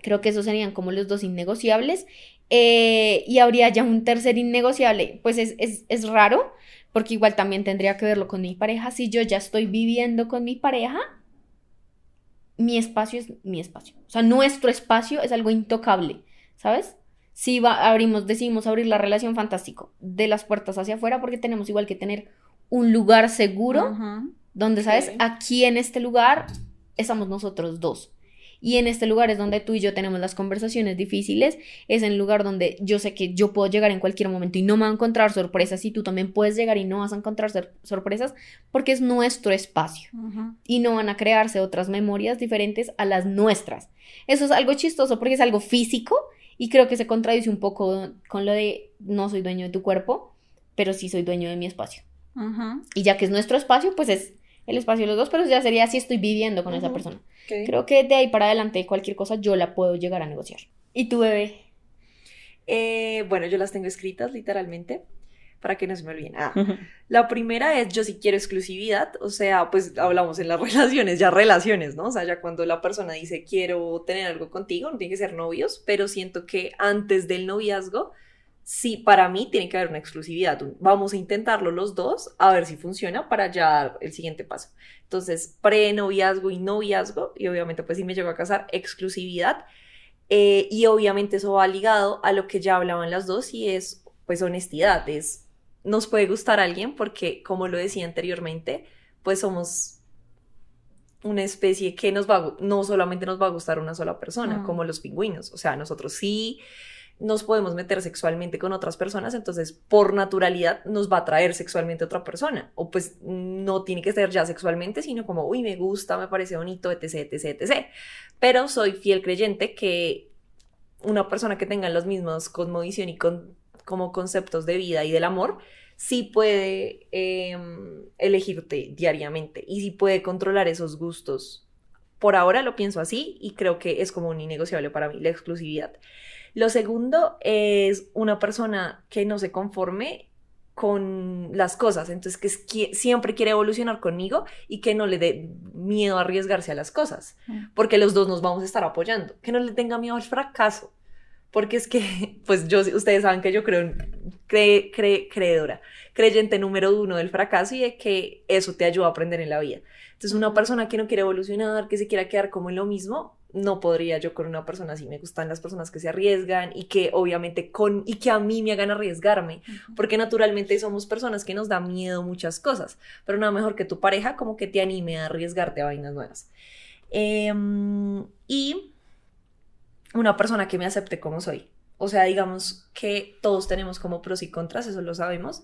Speaker 2: Creo que esos serían como los dos innegociables. Eh, y habría ya un tercer innegociable. Pues es, es, es raro, porque igual también tendría que verlo con mi pareja. Si yo ya estoy viviendo con mi pareja, mi espacio es mi espacio. O sea, nuestro espacio es algo intocable, ¿sabes? Si va, abrimos, decidimos abrir la relación, fantástico, de las puertas hacia afuera, porque tenemos igual que tener un lugar seguro donde, ¿sabes? Aquí en este lugar estamos nosotros dos. Y en este lugar es donde tú y yo tenemos las conversaciones difíciles, es el lugar donde yo sé que yo puedo llegar en cualquier momento y no me va a encontrar sorpresas y tú también puedes llegar y no vas a encontrar sorpresas porque es nuestro espacio y no van a crearse otras memorias diferentes a las nuestras. Eso es algo chistoso porque es algo físico y creo que se contradice un poco con lo de no soy dueño de tu cuerpo, pero sí soy dueño de mi espacio. Y ya que es nuestro espacio, pues es el espacio de los dos, pero ya sería si estoy viviendo con esa persona. Creo que de ahí para adelante cualquier cosa yo la puedo llegar a negociar. ¿Y tu bebé?
Speaker 3: Eh, bueno, yo las tengo escritas literalmente para que no se me olviden. Ah, la primera es yo sí quiero exclusividad, o sea, pues hablamos en las relaciones, ya relaciones, ¿no? O sea, ya cuando la persona dice quiero tener algo contigo, no tiene que ser novios, pero siento que antes del noviazgo sí, para mí tiene que haber una exclusividad. Vamos a intentarlo los dos a ver si funciona para ya dar el siguiente paso. Entonces, pre-noviazgo y noviazgo, y obviamente pues si me llego a casar, exclusividad. Eh, y obviamente eso va ligado a lo que ya hablaban las dos y es pues honestidad, es nos puede gustar a alguien porque como lo decía anteriormente, pues somos una especie que nos va no solamente nos va a gustar una sola persona, mm. como los pingüinos, o sea, nosotros sí nos podemos meter sexualmente con otras personas, entonces por naturalidad nos va a atraer sexualmente otra persona. O pues no tiene que ser ya sexualmente, sino como, uy, me gusta, me parece bonito, etc, etc, etc. Pero soy fiel creyente que una persona que tenga los mismos cosmovisión y con, como conceptos de vida y del amor, sí puede em, elegirte diariamente y sí puede controlar esos gustos. Por ahora lo pienso así y creo que es como un innegociable para mí, la exclusividad. Lo segundo es una persona que no se conforme con las cosas, entonces que, siempre quiere evolucionar conmigo y que no le dé miedo a arriesgarse a las cosas, mm. porque los dos nos vamos a estar apoyando, que no le tenga miedo al fracaso, porque es que, pues yo, ustedes saben que yo creo, cre, cre, creedora, creyente número uno del fracaso y de que eso te ayuda a aprender en la vida. Entonces, una persona que no quiere evolucionar, que se quiera quedar como en lo mismo, no podría yo con una persona así. Me gustan las personas que se arriesgan y que obviamente con y que a mí me hagan arriesgarme, porque naturalmente somos personas que nos da miedo muchas cosas, pero nada mejor que tu pareja como que te anime a arriesgarte a vainas nuevas. Em, y una persona que me acepte como soy. O sea, digamos que todos tenemos como pros y contras, eso lo sabemos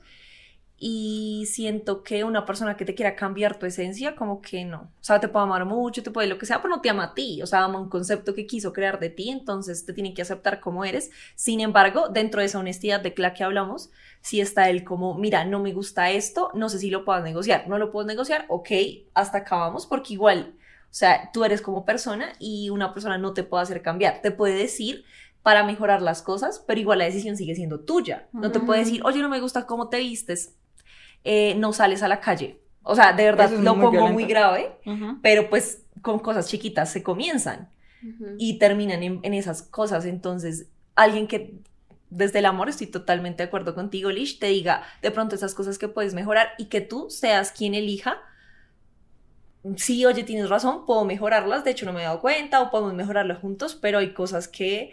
Speaker 3: y siento que una persona que te quiera cambiar tu esencia, como que no. O sea, te puede amar mucho, te puede lo que sea, pero no te ama a ti. O sea, ama un concepto que quiso crear de ti, entonces te tiene que aceptar como eres. Sin embargo, dentro de esa honestidad de la que hablamos, si está él como, mira, no me gusta esto, no sé si lo puedas negociar. No lo puedo negociar, ok, hasta acabamos, porque igual, o sea, tú eres como persona y una persona no te puede hacer cambiar. Te puede decir, para mejorar las cosas, pero igual la decisión sigue siendo tuya. No te puede decir, oye, no me gusta cómo te vistes, eh, no sales a la calle. O sea, de verdad lo pongo muy grave, pero pues con cosas chiquitas se comienzan y terminan en, esas cosas. Entonces, alguien que desde el amor estoy totalmente de acuerdo contigo, Lish, te diga de pronto esas cosas que puedes mejorar y que tú seas quien elija. Sí, oye, tienes razón, puedo mejorarlas, de hecho no me he dado cuenta o podemos mejorarlas juntos, pero hay cosas que,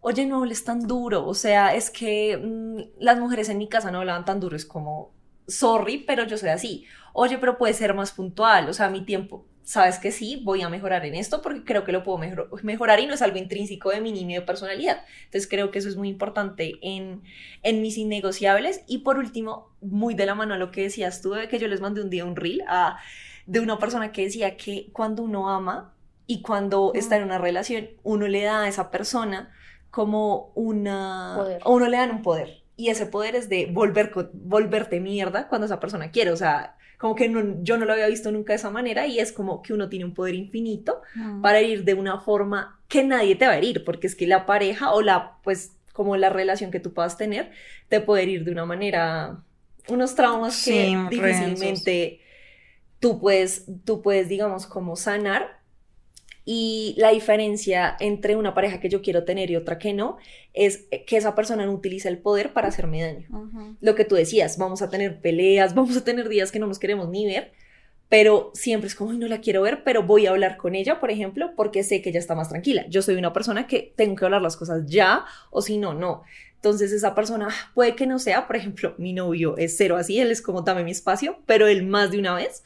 Speaker 3: oye, no hables tan duro, o sea, es que mm, las mujeres en mi casa no hablaban tan duro, es como, sorry, pero yo soy así. Oye, pero puede ser más puntual, o sea, mi tiempo. Sabes que sí, voy a mejorar en esto porque creo que lo puedo mejorar y no es algo intrínseco de mi niño de personalidad. Entonces creo que eso es muy importante en, en mis innegociables. Y por último, muy de la mano a lo que decías tú, de que yo les mandé un día un reel a, de una persona que decía que cuando uno ama y cuando está en una relación, uno le da a esa persona como una... Poder. uno le dan un poder y ese poder es de volver, volverte mierda cuando esa persona quiere, o sea, como que yo no lo había visto nunca de esa manera y es como que uno tiene un poder infinito mm. para herir de una forma que nadie te va a herir, porque es que la pareja o la, pues, como la relación que tú puedas tener, te puede herir de una manera, unos traumas que difícilmente tú puedes, tú puedes, digamos, como sanar y la diferencia entre una pareja que yo quiero tener y otra que no es que esa persona no utiliza el poder para hacerme daño. Lo que tú decías, vamos a tener peleas, vamos a tener días que no nos queremos ni ver, pero siempre es como, no la quiero ver, pero voy a hablar con ella, por ejemplo, porque sé que ella está más tranquila. Yo soy una persona que tengo que hablar las cosas ya, o si no, no. Entonces esa persona puede que no sea, por ejemplo, mi novio es cero así, él es como dame mi espacio, pero él más de una vez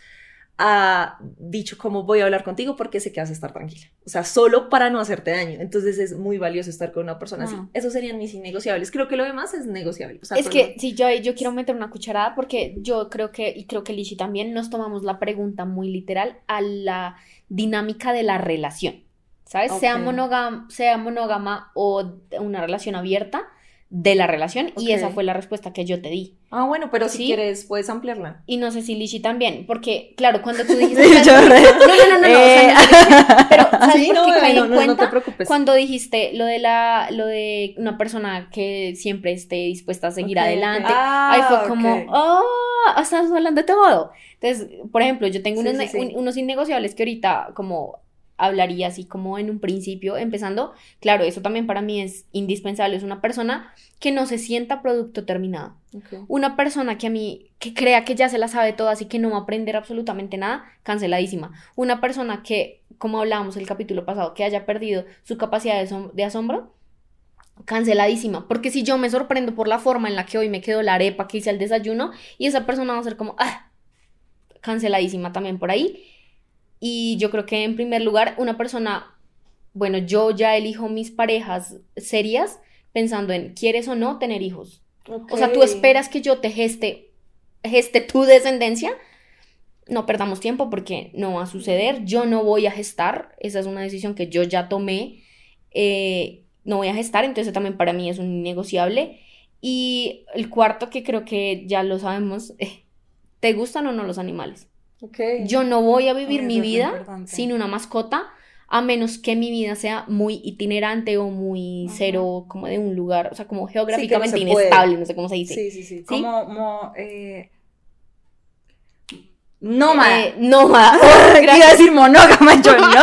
Speaker 3: ha dicho cómo voy a hablar contigo porque sé que vas a estar tranquila. O sea, solo para no hacerte daño. Entonces es muy valioso estar con una persona así. Ah. Esos serían mis innegociables. Creo que lo demás es negociable.
Speaker 2: es que si yo, yo quiero meter una cucharada porque yo creo que, y creo que Lishi también, nos tomamos la pregunta muy literal a la dinámica de la relación. ¿Sabes? Sea, monógama, sea monógama o una relación abierta de la relación y esa fue la respuesta que yo te di.
Speaker 3: Ah, bueno, pero si quieres puedes ampliarla.
Speaker 2: Y no sé si Lishi también, porque claro, cuando tú dijiste... no, no, no, no, eh. pero ¿sabes no, no, no, te preocupes. Cuando dijiste lo de la lo de una persona que siempre esté dispuesta a seguir adelante, ahí fue ah, como, "Oh, estás hablando de todo." Entonces, por ejemplo, yo tengo unos, unos innegociables que ahorita como hablaría así como en un principio, empezando, claro, eso también para mí es indispensable, es una persona que no se sienta producto terminado. Una persona que a mí, que crea que ya se la sabe todo, así que no va a aprender absolutamente nada, canceladísima. Una persona que, como hablábamos el capítulo pasado, que haya perdido su capacidad de, asombro, canceladísima. Porque si yo me sorprendo por la forma en la que hoy me quedo la arepa que hice al desayuno, y esa persona va a ser como, ah, canceladísima también por ahí. Y yo creo que en primer lugar, una persona, bueno, yo ya elijo mis parejas serias pensando en quieres o no tener hijos. O sea, tú esperas que yo te geste, geste tu descendencia. No perdamos tiempo porque no va a suceder. Yo no voy a gestar. Esa es una decisión que yo ya tomé. Eh, no voy a gestar, entonces también para mí es un innegociable. Y el cuarto que creo que ya lo sabemos, eh, ¿te gustan o no los animales?
Speaker 3: Okay.
Speaker 2: Yo no voy a vivir
Speaker 1: Eso
Speaker 2: mi vida sin una mascota, a menos que mi vida sea muy itinerante o muy
Speaker 1: Ajá.
Speaker 2: cero, como de un lugar, o sea, como geográficamente
Speaker 3: se puede.
Speaker 2: inestable, no sé cómo se dice.
Speaker 3: Sí, sí, sí.
Speaker 1: Como, mo- eh, nómada.
Speaker 2: Eh, nómada.
Speaker 1: Iba a decir monógama, yo no.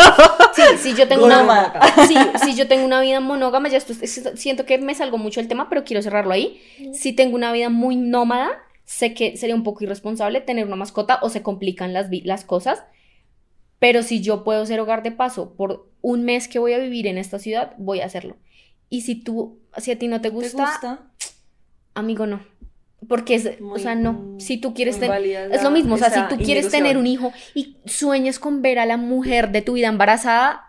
Speaker 2: Sí, si yo tengo una, sí, si yo tengo una vida monógama, ya esto, es- siento que me salgo mucho del tema, pero quiero cerrarlo ahí. Si tengo una vida muy nómada, sé que sería un poco irresponsable tener una mascota o se complican las, las cosas. Pero si yo puedo ser hogar de paso por un mes que voy a vivir en esta ciudad, voy a hacerlo. Y si tú, si a ti no te
Speaker 3: ¿Te
Speaker 2: gusta,
Speaker 3: gusta?
Speaker 2: amigo, no. Porque es, o
Speaker 3: Muy-
Speaker 2: sea, no. Si tú quieres tener, es lo mismo, o sea, si tú quieres tener un hijo y sueñas con ver a la mujer de tu vida embarazada,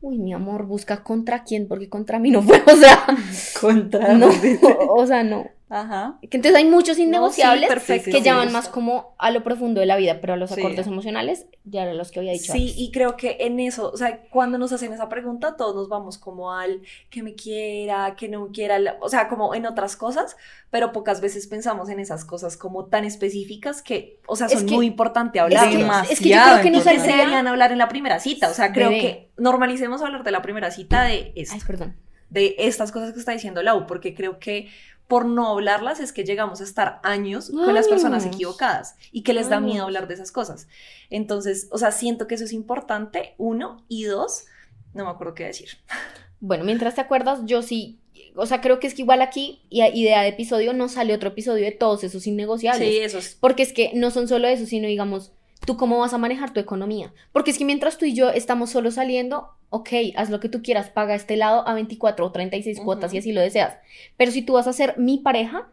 Speaker 2: uy, mi amor, busca contra quién, porque contra mí no fue, o sea,
Speaker 1: Contra.
Speaker 2: no, o sea, no.
Speaker 1: Ajá.
Speaker 2: Que entonces hay muchos innegociables
Speaker 3: perfecto,
Speaker 2: que
Speaker 1: sí,
Speaker 2: llaman
Speaker 1: sí.
Speaker 2: más como a lo profundo de la vida, pero a los
Speaker 1: Sí.
Speaker 2: acordes emocionales ya eran los que había dicho
Speaker 3: Sí,
Speaker 2: antes.
Speaker 3: y creo que en eso, o sea, cuando nos hacen esa pregunta, todos nos vamos como al que me quiera, que no me quiera, o sea, como en otras cosas, pero pocas veces pensamos en esas cosas como tan específicas que, o sea,
Speaker 2: Es
Speaker 3: son
Speaker 2: que-
Speaker 3: muy importante
Speaker 2: Es
Speaker 3: hablar.
Speaker 2: que,
Speaker 1: Demasiado
Speaker 2: es que yo creo que
Speaker 3: que se deberían hablar en la primera cita, o sea, creo
Speaker 2: Bebé.
Speaker 3: que normalicemos hablar de la primera cita de esto,
Speaker 2: Ay, perdón.
Speaker 3: de estas cosas que está diciendo Lau, porque creo que por no hablarlas es que llegamos a estar años con las personas equivocadas y que les da miedo hablar de esas cosas. Entonces, o sea, siento que eso es importante, uno, y dos, no me acuerdo qué decir.
Speaker 2: Bueno, mientras te acuerdas, yo sí, o sea, creo que es que igual aquí, y idea de episodio, no sale otro episodio de todos esos innegociables.
Speaker 3: eso es.
Speaker 2: Porque es que no son solo eso, sino digamos, tú cómo vas a manejar tu economía. Porque es que mientras tú y yo estamos solo saliendo, ok, haz lo que tú quieras, paga este lado a 24 o 36 cuotas
Speaker 3: Ujú.
Speaker 2: si así lo deseas. Pero si tú vas a ser mi pareja,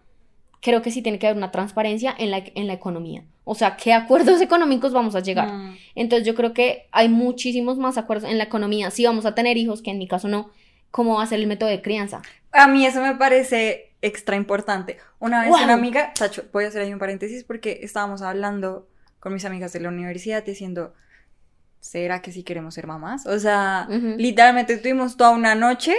Speaker 2: creo que sí tiene que haber una transparencia en la, en la economía. O sea, ¿qué acuerdos económicos vamos a llegar?
Speaker 1: Mm.
Speaker 2: Entonces yo creo que hay muchísimos más acuerdos en la economía. Si vamos a tener hijos, que en mi caso no, ¿cómo va a ser el método de crianza?
Speaker 1: A mí eso me parece extra importante. Una vez una amiga, Tacho, voy a hacer ahí un paréntesis porque estábamos hablando con mis amigas de la universidad diciendo, ¿será que sí queremos ser mamás? O sea, literalmente estuvimos toda una noche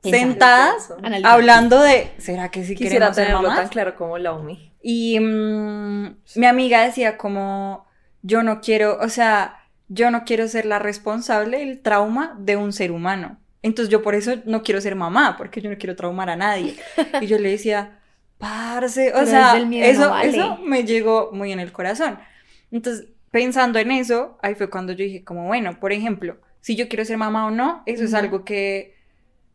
Speaker 2: Pensando.
Speaker 1: sentadas hablando de, ¿será que sí
Speaker 3: Quisiera
Speaker 1: queremos ser
Speaker 3: tenerlo
Speaker 1: mamás?
Speaker 3: tan claro como la UMI.
Speaker 1: Y mm, mi amiga decía como, yo no quiero, o sea, yo no quiero ser la responsable del trauma de un ser humano. Entonces yo por eso no quiero ser mamá, porque yo no quiero traumar a nadie. Y yo le decía, parce, o
Speaker 2: Pero
Speaker 1: sea,
Speaker 2: no
Speaker 1: eso,
Speaker 2: vale.
Speaker 1: eso me llegó muy en el corazón. Entonces, pensando en eso, ahí fue cuando yo dije como, bueno, por ejemplo, si yo quiero ser mamá o no, eso es
Speaker 2: Ujú.
Speaker 1: algo que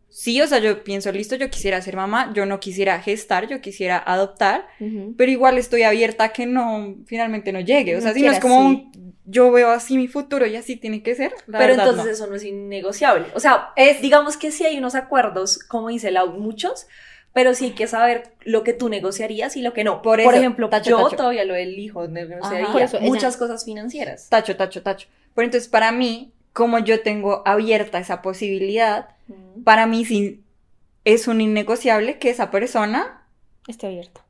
Speaker 1: sí, o sea, yo pienso, listo, yo quisiera ser mamá, yo no quisiera gestar, yo quisiera adoptar,
Speaker 2: Ujú.
Speaker 1: pero igual estoy abierta a que no, finalmente no llegue. O sea,
Speaker 2: No
Speaker 1: si no es como
Speaker 2: sí.
Speaker 1: un, yo veo así mi futuro y así tiene que ser. la
Speaker 3: Pero
Speaker 1: verdad,
Speaker 3: entonces eso no es innegociable. O sea, es, digamos que sí hay unos acuerdos, como dice Lau, muchos, pero sí hay que saber lo que tú negociarías y lo que no.
Speaker 1: Por
Speaker 3: ejemplo,
Speaker 1: tacho,
Speaker 3: yo
Speaker 1: tacho.
Speaker 3: todavía lo del hijo negociaría
Speaker 2: Por eso ella-
Speaker 3: muchas cosas financieras.
Speaker 1: Tacho, tacho, tacho. Pero entonces para mí, como yo tengo abierta esa posibilidad, para mí sí es un innegociable que esa persona
Speaker 2: Esté abierto.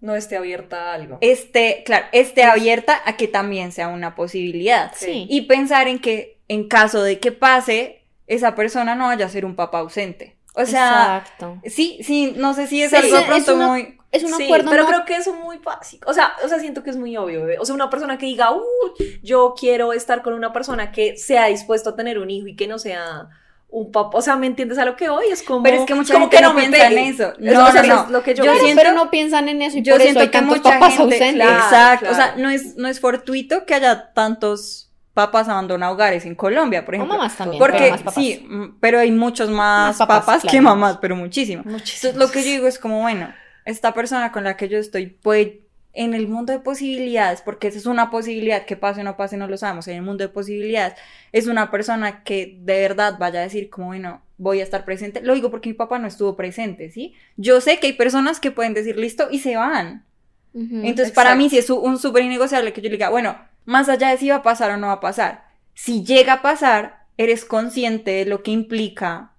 Speaker 3: No esté abierta a algo.
Speaker 1: esté, claro, esté abierta a que también sea una posibilidad.
Speaker 2: Sí.
Speaker 1: Y pensar en que en caso de que pase, esa persona no vaya a ser un papá ausente. O sea,
Speaker 2: Exacto.
Speaker 1: sí, sí, no sé si es
Speaker 3: Sí,
Speaker 1: algo
Speaker 2: es
Speaker 1: pronto
Speaker 2: una-
Speaker 1: muy...
Speaker 2: Es un
Speaker 3: Sí,
Speaker 2: acuerdo
Speaker 3: pero
Speaker 2: no-
Speaker 3: creo que eso es muy básico. O sea, o sea, siento que es muy obvio. bebé. O sea, una persona que diga, uy, yo quiero estar con una persona que sea dispuesto a tener un hijo y que no sea un papá. O sea, ¿me entiendes a lo que voy? Es como.
Speaker 1: Pero es que mucha gente
Speaker 3: que
Speaker 1: no
Speaker 3: me
Speaker 1: piensa en eso.
Speaker 3: Es-
Speaker 1: No,
Speaker 3: o sea,
Speaker 1: no, no.
Speaker 3: es lo que yo,
Speaker 1: Yo
Speaker 2: Pero,
Speaker 1: siento-
Speaker 2: pero no piensan en eso y
Speaker 1: Yo
Speaker 2: por eso
Speaker 1: siento
Speaker 2: hay
Speaker 1: que
Speaker 2: tantos
Speaker 1: mucha
Speaker 2: papás
Speaker 1: gente,
Speaker 2: ausentes.
Speaker 3: Claro,
Speaker 1: exacto, o sea, no es, no es fortuito que haya tantos papás abandonados hogares en Colombia, por
Speaker 2: O
Speaker 1: ejemplo.
Speaker 2: mamás también.
Speaker 1: Porque
Speaker 2: pero más
Speaker 1: sí, pero hay muchos más,
Speaker 2: Más papás,
Speaker 1: papás, que
Speaker 2: claro.
Speaker 1: mamás, pero.
Speaker 3: Muchísimos.
Speaker 1: Entonces, lo que yo digo es como, bueno, esta persona con la que yo estoy puede en el mundo de posibilidades, porque esa es una posibilidad, que pase o no pase, no lo sabemos, en el mundo de posibilidades, es una persona que de verdad vaya a decir como, bueno, voy a estar presente. Lo digo porque mi papá no estuvo presente, ¿sí? Yo sé que hay personas que pueden decir listo y se van.
Speaker 2: Ujú.
Speaker 1: Entonces, para
Speaker 3: exacto.
Speaker 1: mí sí es un súper innegociable que yo le diga, bueno, más allá de si va a pasar o no va a pasar, si llega a pasar, eres consciente de lo que implica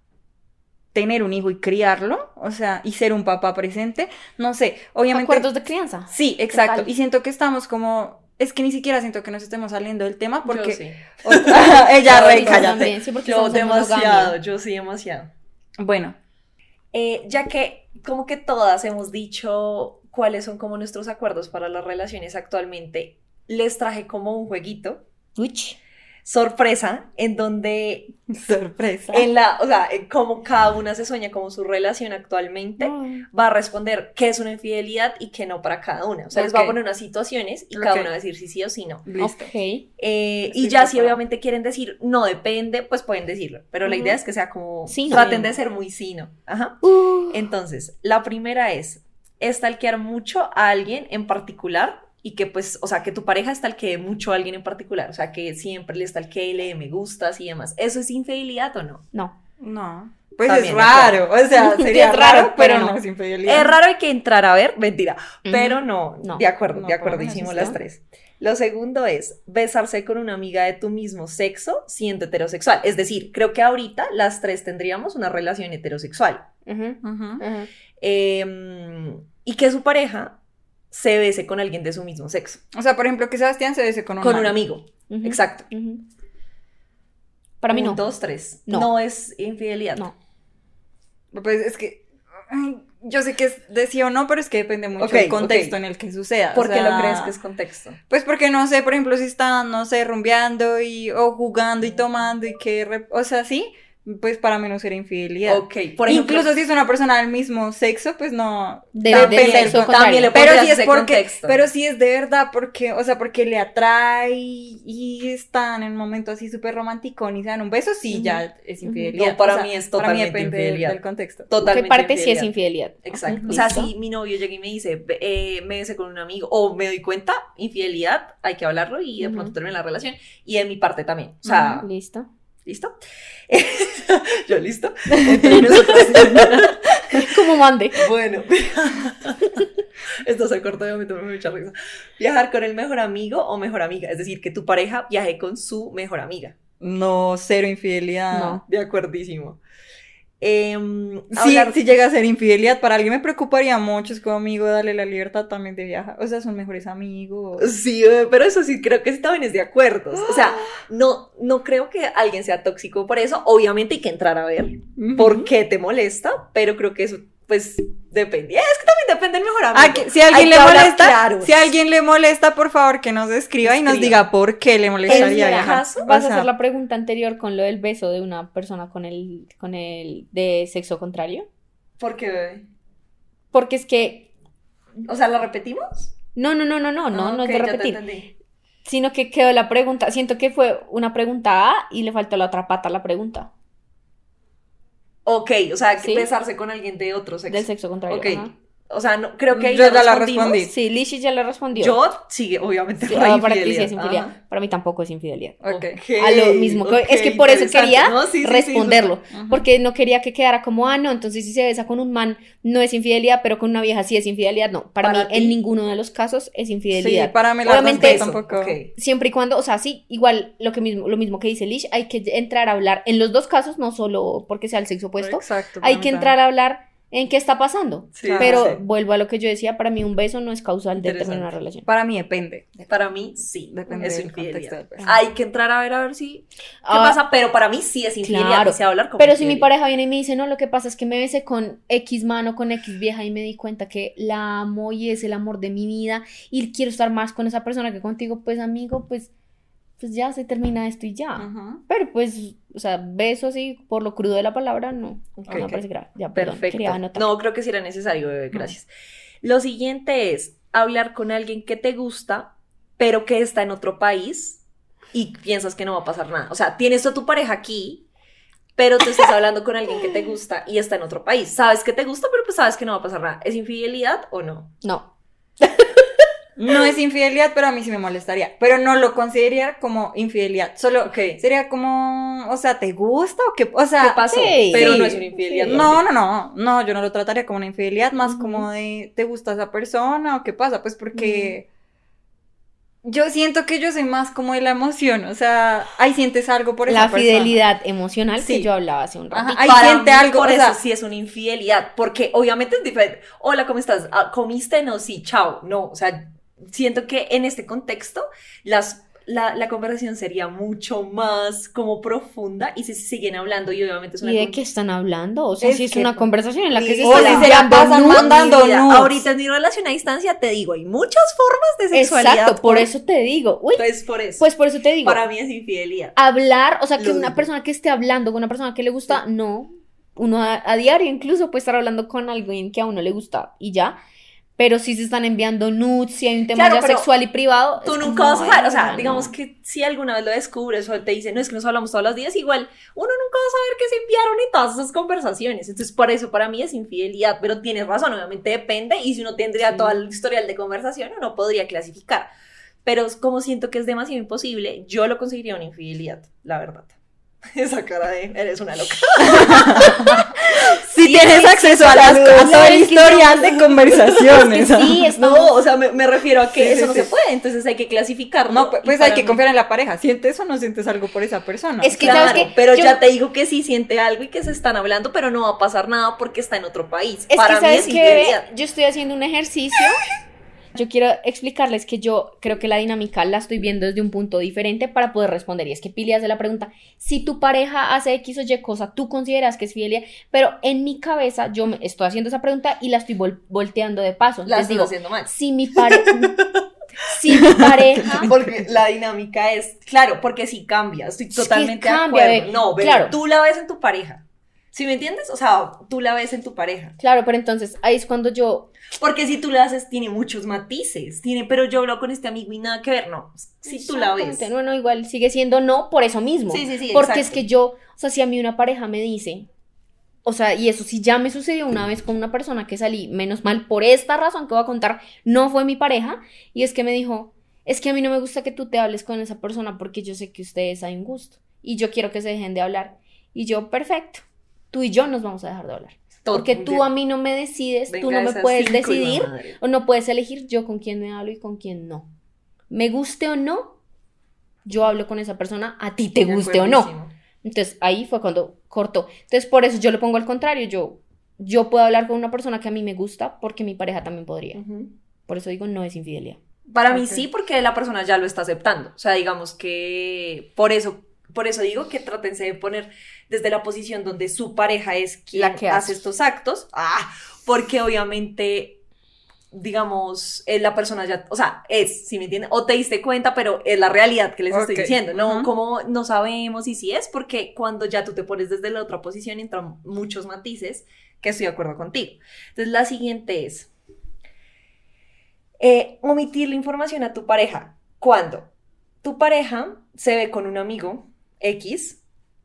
Speaker 1: tener un hijo y criarlo, o sea, y ser un papá presente, no sé, obviamente...
Speaker 2: Acuerdos de crianza.
Speaker 1: Sí, exacto, y siento que estamos como... Es que ni siquiera siento que nos estemos saliendo del tema porque...
Speaker 3: Yo sí.
Speaker 1: o- ella,
Speaker 3: sí
Speaker 1: cállate.
Speaker 2: también, sí, porque
Speaker 3: Yo demasiado, yo sí demasiado.
Speaker 1: Bueno,
Speaker 3: Eh, ya que como que todas hemos dicho cuáles son como nuestros acuerdos para las relaciones actualmente, les traje como un jueguito,
Speaker 2: Uch.
Speaker 3: sorpresa, en donde
Speaker 1: sorpresa.
Speaker 3: en la, o sea, eh, como cada una se sueña como su relación actualmente, va a responder qué es una infidelidad y qué no para cada una. O sea, les va a poner unas situaciones y cada una va a decir si sí o si no.
Speaker 1: Listo.
Speaker 2: Ok.
Speaker 3: Eh, y ya si obviamente quieren decir no depende, pues pueden decirlo. Pero la idea es que sea como
Speaker 2: Sí, no.
Speaker 3: traten de ser muy sí, no. Ajá.
Speaker 2: Uh,
Speaker 3: Entonces, la primera es estalquear mucho a alguien en particular y que pues, o sea, que tu pareja estalquee mucho a alguien en particular, o sea, que siempre le estalquee, le dé me gustas y demás. ¿Eso es infidelidad o no?
Speaker 2: no.
Speaker 1: No. Pues
Speaker 3: También,
Speaker 1: es raro, o sea,
Speaker 2: Es
Speaker 1: sería
Speaker 2: raro,
Speaker 1: raro, pero no
Speaker 2: no.
Speaker 1: es infidelidad.
Speaker 3: Es raro hay que entrar a ver, mentira, pero no,
Speaker 2: No.
Speaker 3: de acuerdo,
Speaker 1: No,
Speaker 3: de acuerdo, hicimos
Speaker 1: está.
Speaker 3: las tres. Lo segundo es besarse con una amiga de tu mismo sexo siendo heterosexual. Es decir, creo que ahorita las tres tendríamos una relación heterosexual.
Speaker 2: Ujú.
Speaker 1: ujú.
Speaker 3: Eh, y que su pareja se bese con alguien de su mismo sexo.
Speaker 1: O sea, por ejemplo, que Sebastián se bese con un
Speaker 3: Con
Speaker 1: man.
Speaker 3: un amigo. Exacto.
Speaker 2: Para mí
Speaker 3: Un,
Speaker 2: no.
Speaker 3: Dos, tres. No.
Speaker 2: No.
Speaker 3: es infidelidad.
Speaker 2: No.
Speaker 1: Pues es que yo sé que es de sí o no, pero es que depende mucho del contexto en el que suceda. o
Speaker 3: ¿Por qué
Speaker 1: sea,
Speaker 3: lo crees que es contexto?
Speaker 1: Pues porque no sé, por ejemplo, si están, no sé, rumbeando y o jugando y tomando y que, o sea, sí, pues para mí no sería infidelidad.
Speaker 3: Ok, por ejemplo,
Speaker 1: Incluso si es una persona del mismo sexo, pues no.
Speaker 2: De-
Speaker 1: depende
Speaker 2: del sexo
Speaker 1: con-
Speaker 3: también le
Speaker 1: Pero si es porque,
Speaker 3: contexto.
Speaker 1: pero si es de verdad, porque, o sea, porque le atrae y están en un momento así súper romántico y se dan un beso, sí, ya es infidelidad.
Speaker 3: No, para
Speaker 1: O sea,
Speaker 3: mí es
Speaker 1: para mí
Speaker 3: totalmente
Speaker 1: depende del-
Speaker 3: infidelidad.
Speaker 1: del contexto.
Speaker 3: totalmente
Speaker 2: ¿Qué parte sí es
Speaker 3: infidelidad. Exacto. O sea,
Speaker 2: listo.
Speaker 3: si mi novio llega y me dice, "Ve- eh, me besé con un amigo, o me doy cuenta, infidelidad, hay que hablarlo y de pronto termina la relación. Y de mi parte también. O sea,
Speaker 2: Listo.
Speaker 3: ¿Listo? Yo, ¿listo? Nosotros.
Speaker 2: Como mande.
Speaker 3: Bueno, esto se cortó y me tomé mucha risa. Viajar con el mejor amigo o mejor amiga, es decir, que tu pareja viaje con su mejor amiga.
Speaker 1: No, cero infidelidad.
Speaker 2: No.
Speaker 3: De acuerdísimo. Em,
Speaker 1: Sí,
Speaker 3: hablar-
Speaker 1: si llega a ser infidelidad, para alguien me preocuparía mucho, es como amigo, dale la libertad también de viajar. O sea, son mejores amigos.
Speaker 3: Sí, eh, pero eso sí creo que sí también es de acuerdos. O sea, no, no creo que alguien sea tóxico por eso. Obviamente hay que entrar a ver por qué te molesta, pero creo que eso, pues, depende. Es que también depende del mejor amigo.
Speaker 1: Ah, que si alguien
Speaker 3: Hay
Speaker 1: le molesta,
Speaker 3: claros.
Speaker 1: si alguien le molesta, por favor que nos escriba y nos diga por qué le molestaría
Speaker 3: caso,
Speaker 2: Vas a hacer la pregunta anterior con lo del beso de una persona con el, con el de sexo contrario.
Speaker 3: Porque,
Speaker 2: Porque es que.
Speaker 3: o sea, ¿la repetimos?
Speaker 2: No, no, no, no, no, no,
Speaker 3: Ah,
Speaker 2: no es de
Speaker 3: ya te
Speaker 2: repetir.
Speaker 3: entendí.
Speaker 2: Sino que quedó la pregunta. Siento que fue una pregunta A y le faltó la otra pata a la pregunta.
Speaker 3: Ok, o sea, que
Speaker 2: Sí.
Speaker 3: besarse con alguien de otro sexo.
Speaker 2: Del sexo contrario.
Speaker 3: Ok.
Speaker 2: ajá.
Speaker 3: O sea, no, creo que ahí
Speaker 1: Yo ya la
Speaker 3: respondimos.
Speaker 1: respondí.
Speaker 2: Sí, Lishi ya le respondió.
Speaker 3: Yo, sí, obviamente.
Speaker 2: Sí,
Speaker 3: por
Speaker 2: ah, para ti sí es infidelidad. Para mí tampoco es infidelidad.
Speaker 1: ok.
Speaker 2: A lo mismo. es que por eso quería responderlo. Porque no quería que quedara como, ah, no, entonces si se besa con un man no es infidelidad, pero con una vieja sí es infidelidad. No, para,
Speaker 3: Para
Speaker 2: mí
Speaker 3: ti.
Speaker 2: en ninguno de los casos es
Speaker 1: Sí,
Speaker 2: infidelidad.
Speaker 1: para mí la
Speaker 2: Obviamente eso,
Speaker 1: tampoco.
Speaker 3: Ok.
Speaker 2: Siempre y cuando, o sea, sí, igual lo que mismo, lo mismo que dice Lish, hay que entrar a hablar, en los dos casos, no solo porque sea el sexo opuesto,
Speaker 1: Exacto. para
Speaker 2: hay que entrar a hablar en qué está pasando.
Speaker 3: Sí,
Speaker 2: Pero
Speaker 3: sí.
Speaker 2: vuelvo a lo que yo decía, para mí un beso no es causal de terminar una relación.
Speaker 1: Para mí depende.
Speaker 3: Para mí, sí.
Speaker 1: Depende
Speaker 3: es
Speaker 1: del contexto
Speaker 3: infidelidad.
Speaker 1: del beso.
Speaker 3: Hay que entrar a ver a ver si. ¿Qué
Speaker 2: Ah,
Speaker 3: pasa? Pero para mí sí es infidelidad.
Speaker 2: Claro.
Speaker 3: se hablar como
Speaker 2: Pero si mi pareja viene y me dice, no, lo que pasa es que me besé con X mano, con X vieja y me di cuenta que la amo y es el amor de mi vida y quiero estar más con esa persona que contigo, pues amigo, pues, pues ya se termina esto y ya. Pero pues, o sea, beso así por lo crudo de la palabra, no.
Speaker 3: Ok,
Speaker 2: no me
Speaker 3: ok.
Speaker 2: parece grave. Ya, perdón,
Speaker 3: Perfecto. No, creo que sí era necesario, bebé. Gracias. Lo siguiente es hablar con alguien que te gusta, pero que está en otro país y piensas que no va a pasar nada. O sea, tienes a tu pareja aquí. Pero tú estás hablando con alguien que te gusta y está en otro país. Sabes que te gusta, pero pues sabes que no va a pasar nada. ¿Es infidelidad o no?
Speaker 2: No.
Speaker 1: No es infidelidad, pero a mí sí me molestaría. Pero no lo consideraría como infidelidad. Solo
Speaker 3: Ok.
Speaker 1: sería como, o sea, ¿te gusta o qué? O sea,
Speaker 3: ¿Qué pasó?
Speaker 2: sí,
Speaker 3: pero
Speaker 1: sí,
Speaker 3: no es una infidelidad.
Speaker 2: sí.
Speaker 1: No, no, no, no, yo no lo trataría como una infidelidad, más como de, ¿te gusta esa persona o qué pasa? Pues porque Yo siento que yo soy más como de la emoción, o sea, ahí sientes algo por esa
Speaker 2: La
Speaker 1: persona.
Speaker 2: fidelidad emocional que yo hablaba hace un rato.
Speaker 1: Ajá, ahí siente algo,
Speaker 3: por
Speaker 1: o
Speaker 3: eso
Speaker 1: sea,
Speaker 3: sí es una infidelidad, porque obviamente es diferente. Hola, ¿cómo estás? Ah, ¿Comiste? No, sí, chao. No, o sea, siento que en este contexto las, la, la conversación sería mucho más como profunda y si se siguen hablando y obviamente es una
Speaker 2: ¿Y de qué están hablando? O sea,
Speaker 1: Es
Speaker 2: si es
Speaker 1: que-
Speaker 2: una conversación en la que se
Speaker 3: O
Speaker 2: están
Speaker 3: si se la
Speaker 2: enviando
Speaker 1: pasan mandando.
Speaker 3: Ahorita en mi relación a distancia te digo, hay muchas formas de sexualidad.
Speaker 2: Exacto, por eso te digo. Uy,
Speaker 3: Pues por eso.
Speaker 2: pues por eso te digo.
Speaker 3: para mí es infidelidad.
Speaker 2: hablar, o sea, que
Speaker 3: Lo
Speaker 2: una
Speaker 3: digo.
Speaker 2: persona que esté hablando con una persona que le gusta, no. Uno a, a diario incluso puede estar hablando con alguien que a uno le gusta y ya. Pero si se están enviando nudes, si hay un tema
Speaker 3: Claro,
Speaker 2: ya sexual y privado.
Speaker 3: Tú nunca vas a saber, o sea,
Speaker 2: no.
Speaker 3: digamos que si alguna vez lo descubres o te dicen, no es que nos hablamos todos los días, igual uno nunca va a saber que se enviaron y todas esas conversaciones. Entonces, por eso para mí es infidelidad, pero tienes razón, obviamente depende y si uno tendría
Speaker 2: Sí.
Speaker 3: todo el historial de conversación, uno podría clasificar. Pero como siento que es demasiado imposible, yo lo conseguiría una infidelidad, la verdad. Esa cara de, eres una loca.
Speaker 1: si tienes acceso a, las, a todo el
Speaker 2: que
Speaker 1: historial
Speaker 2: no-
Speaker 1: de conversaciones.
Speaker 2: Sí, estamos-
Speaker 3: No, o sea, me, me refiero a que
Speaker 1: Sí,
Speaker 3: eso
Speaker 1: sí,
Speaker 3: no
Speaker 1: sí.
Speaker 3: se puede, entonces hay que clasificarlo.
Speaker 1: No, pues hay que
Speaker 3: mí-
Speaker 1: confiar en la pareja. ¿Sientes o no sientes algo por esa persona?
Speaker 2: Es que,
Speaker 3: Claro, pero
Speaker 2: Yo-
Speaker 3: ya te digo que sí siente algo y que se están hablando, pero no va a pasar nada porque está en otro país.
Speaker 2: Es
Speaker 3: Para
Speaker 2: que,
Speaker 3: mí
Speaker 2: ¿sabes
Speaker 3: es infidelidad.
Speaker 2: Yo estoy haciendo un ejercicio. Yo quiero explicarles que yo creo que la dinámica la estoy viendo desde un punto diferente para poder responder. Y es que Pili hace la pregunta, si tu pareja hace X o Y cosa, ¿tú consideras que es fidelidad? Pero en mi cabeza yo me estoy haciendo esa pregunta y la estoy vol- volteando de paso.
Speaker 3: La
Speaker 2: digo,
Speaker 3: haciendo mal.
Speaker 2: si mi pareja... si mi pareja...
Speaker 3: Porque la dinámica es, claro, porque sí cambia, estoy
Speaker 2: que
Speaker 3: totalmente
Speaker 2: cambia,
Speaker 3: de acuerdo. No, pero
Speaker 2: claro.
Speaker 3: tú la ves en tu pareja. ¿Sí me entiendes? O sea, tú la ves en tu pareja.
Speaker 2: Claro, pero entonces ahí es cuando yo...
Speaker 3: Porque si tú la haces, tiene muchos matices. Tiene, pero yo hablo con este amigo y nada que ver, no. Si tú la ves.
Speaker 2: Exactamente, Bueno, igual sigue siendo no por eso mismo.
Speaker 3: Sí, sí, sí.
Speaker 2: Porque
Speaker 3: exacto.
Speaker 2: es que yo, o sea, si a mí una pareja me dice, o sea, y eso sí ya me sucedió una vez con una persona que salí, menos mal por esta razón que voy a contar, no fue mi pareja, y es que me dijo, es que a mí no me gusta que tú te hables con esa persona porque yo sé que ustedes hay un gusto, y yo quiero que se dejen de hablar. Y yo, perfecto, tú y yo nos vamos a dejar de hablar. Porque tú a mí no me decides, tú no me puedes decidir, o no puedes elegir yo con quién me hablo y con quién no. Me guste o no, yo hablo con esa persona, a ti te guste o no. Entonces ahí fue cuando cortó. Entonces por eso yo lo pongo al contrario, yo, yo puedo hablar con una persona que a mí me gusta porque mi pareja también podría.
Speaker 3: Ujú.
Speaker 2: Por eso digo, no es infidelidad.
Speaker 3: Para mí
Speaker 1: Ok.
Speaker 3: sí, porque la persona ya lo está aceptando. O sea, digamos que por eso, por eso digo que trátense de poner desde la posición donde su pareja es quien
Speaker 2: La que
Speaker 3: hace
Speaker 2: hace.
Speaker 3: estos actos. Ah, porque obviamente, digamos, eh, la persona ya, o sea, es, si me entienden, o te diste cuenta, pero es la realidad que les estoy diciendo, ¿no? Como no sabemos y si es, porque cuando ya tú te pones desde la otra posición entran muchos matices que estoy de acuerdo contigo. Entonces, la siguiente es, eh, omitir la información a tu pareja. ¿Cuándo? Tu pareja se ve con un amigo X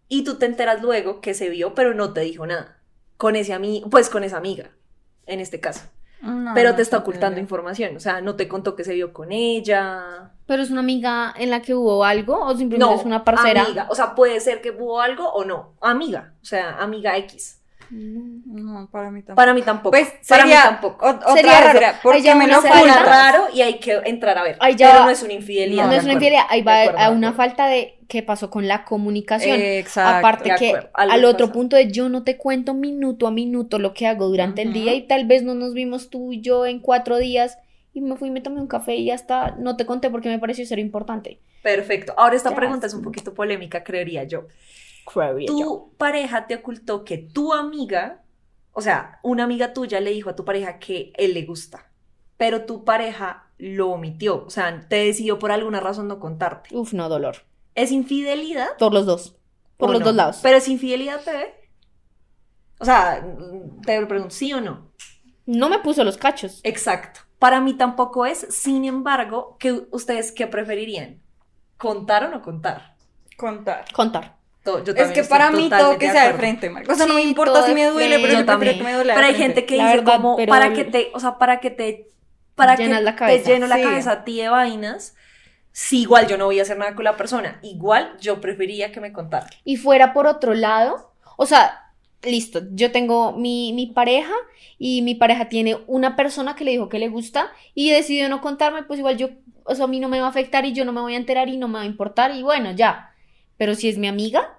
Speaker 3: y tú te enteras luego que se vio, pero no te dijo nada. Con ese amigo, pues con esa amiga, en este caso.
Speaker 1: No,
Speaker 3: pero te está
Speaker 1: es
Speaker 3: ocultando información. O sea, no te contó que se vio con ella.
Speaker 2: Pero es una amiga en la que hubo algo o simplemente
Speaker 3: No,
Speaker 2: es una parcera.
Speaker 3: amiga. O sea, puede ser que hubo algo o no. Amiga. O sea, amiga X.
Speaker 1: No, para mí tampoco.
Speaker 3: Para mí tampoco.
Speaker 1: Pues
Speaker 3: para
Speaker 1: sería,
Speaker 3: mí tampoco.
Speaker 1: o- otra
Speaker 2: Sería raro.
Speaker 1: sería, ¿por
Speaker 2: Ahí
Speaker 1: qué
Speaker 2: ya
Speaker 1: me lo ocultas?
Speaker 3: raro y hay que entrar a ver.
Speaker 2: Ahí ya-
Speaker 3: pero no es una infidelidad.
Speaker 2: No,
Speaker 3: de
Speaker 2: es una infidelidad, ahí va
Speaker 3: acuerdo,
Speaker 2: a una falta de qué pasó con la comunicación.
Speaker 1: Exacto.
Speaker 2: Aparte
Speaker 3: de
Speaker 2: que al otro punto de yo no te cuento minuto a minuto lo que hago durante el día y tal vez no nos vimos tú y yo en cuatro días y me fui y me tomé un café y hasta no te conté porque me pareció ser importante.
Speaker 3: Perfecto. Ahora esta
Speaker 2: Ya.
Speaker 3: pregunta es un poquito polémica, creería yo. Tu pareja te ocultó que tu amiga, o sea, una amiga tuya le dijo a tu pareja que él le gusta, pero tu pareja lo omitió, o sea, te decidió por alguna razón no contarte.
Speaker 2: Uf, no, dolor.
Speaker 3: ¿Es infidelidad?
Speaker 2: Por los dos. Por los
Speaker 3: no?
Speaker 2: dos lados.
Speaker 3: Pero es infidelidad, bebé. O sea, te pregunto, ¿sí o no?
Speaker 2: No me puso los cachos.
Speaker 3: Exacto. Para mí tampoco es, sin embargo, que ustedes qué preferirían? ¿Contar o no contar?
Speaker 1: Contar.
Speaker 2: Contar.
Speaker 3: To- yo
Speaker 1: Es que para mí todo que
Speaker 3: de
Speaker 1: sea de frente, Marco. O sea, no me
Speaker 2: Sí,
Speaker 1: importa si me duele, pero yo,
Speaker 3: Yo también.
Speaker 1: que me duele
Speaker 3: Pero hay gente que
Speaker 2: La
Speaker 3: dice
Speaker 2: verdad,
Speaker 3: como para que te, o sea, para que te, para
Speaker 2: Llenas
Speaker 3: que
Speaker 2: la cabeza.
Speaker 3: te lleno la
Speaker 1: Sí.
Speaker 3: cabeza a ti de vainas. Si igual yo no voy a hacer nada con la persona, igual yo preferiría que me contara.
Speaker 2: Y fuera por otro lado, o sea, listo, yo tengo mi, mi pareja y mi pareja tiene una persona que le dijo que le gusta y decidió no contarme, pues igual yo, o sea, a mí no me va a afectar y yo no me voy a enterar y no me va a importar y bueno, ya. Pero si es mi amiga,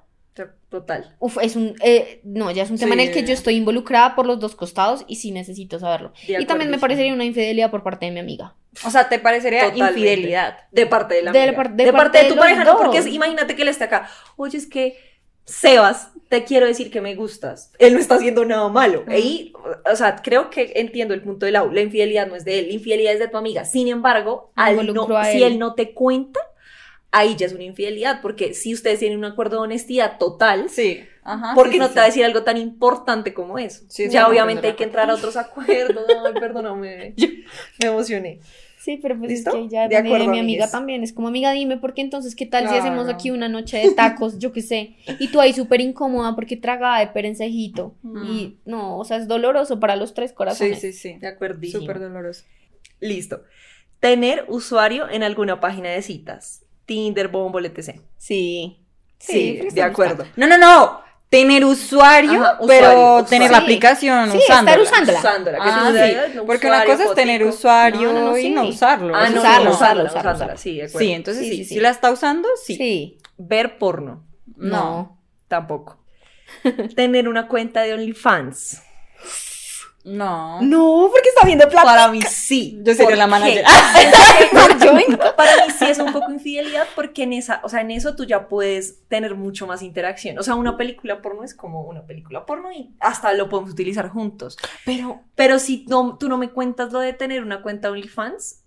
Speaker 3: Total.
Speaker 2: uf, es un, eh, no, ya es un tema en el que yo estoy involucrada por los dos costados y sí necesito saberlo.
Speaker 3: De
Speaker 2: y también me parecería una infidelidad por parte de mi amiga.
Speaker 1: O sea, ¿te parecería
Speaker 3: Totalmente.
Speaker 1: infidelidad?
Speaker 3: De parte de la
Speaker 2: De la
Speaker 3: amiga.
Speaker 2: par-
Speaker 3: de,
Speaker 2: de
Speaker 3: parte
Speaker 2: parte
Speaker 3: de tu pareja, no, porque es- imagínate que él esté acá. Oye, es que Sebas, te quiero decir que me gustas. Él no está haciendo nada malo. Ahí, o sea, creo que entiendo el punto de la La infidelidad no es de él, la infidelidad es de tu amiga. Sin embargo, al no,
Speaker 2: a
Speaker 3: si
Speaker 2: él.
Speaker 3: él no te cuenta, ahí ya es una infidelidad. Porque si ustedes tienen un acuerdo de honestidad total,
Speaker 1: Sí. Ajá.
Speaker 3: ¿por qué
Speaker 1: sí,
Speaker 3: no
Speaker 1: sí,
Speaker 3: te va a
Speaker 1: sí.
Speaker 3: decir algo tan importante como eso?
Speaker 1: Sí, sí,
Speaker 3: ya
Speaker 1: me
Speaker 3: obviamente hay que entrar a otros acuerdos. Ay, perdóname. Me emocioné.
Speaker 2: Sí, pero pues
Speaker 3: ¿Listo?
Speaker 2: es que ya
Speaker 3: De
Speaker 2: de
Speaker 3: acuerdo,
Speaker 2: mi amiga
Speaker 3: amigues.
Speaker 2: también es como amiga, dime, porque entonces, ¿qué tal si hacemos aquí una noche de tacos? Yo qué sé. Y tú ahí súper incómoda porque tragada de perencejito.
Speaker 1: Mm.
Speaker 2: Y no, o sea, es doloroso para los tres
Speaker 1: Sí,
Speaker 2: corazones.
Speaker 1: sí, sí.
Speaker 3: De acuerdísimo.
Speaker 1: Súper doloroso.
Speaker 3: Listo. Tener usuario en alguna página de citas. Tinder, Bumble, etc.
Speaker 2: Sí.
Speaker 3: Sí, de acuerdo.
Speaker 1: No, no, no. Tener usuario,
Speaker 3: Ajá,
Speaker 1: pero
Speaker 3: usuario,
Speaker 1: tener la aplicación
Speaker 2: Sí,
Speaker 1: usándola.
Speaker 2: estar usándola.
Speaker 3: Usándola. que
Speaker 1: Ah,
Speaker 3: tú
Speaker 1: sí.
Speaker 3: no,
Speaker 1: Porque una cosa es tener usuario
Speaker 2: No, no, no,
Speaker 1: y no usarlo.
Speaker 3: Ah,
Speaker 2: usarlo, usarlo,
Speaker 3: usándola,
Speaker 2: usarlo,
Speaker 3: sí, de acuerdo.
Speaker 1: Sí, entonces
Speaker 2: Sí,
Speaker 1: sí,
Speaker 2: sí,
Speaker 1: si la está usando, sí.
Speaker 2: Sí.
Speaker 3: Ver porno.
Speaker 1: No.
Speaker 3: Tampoco. tener una cuenta de OnlyFans.
Speaker 1: No.
Speaker 2: No, porque está viendo plata.
Speaker 3: Para mí sí.
Speaker 1: Yo sería
Speaker 3: ¿Por
Speaker 1: la manager.
Speaker 3: Para mí sí es un poco infidelidad porque en esa, o sea, en eso tú ya puedes tener mucho más interacción. O sea, una película porno es como una película porno y hasta lo podemos utilizar juntos.
Speaker 2: Pero,
Speaker 3: Pero si no, tú no me cuentas lo de tener una cuenta OnlyFans,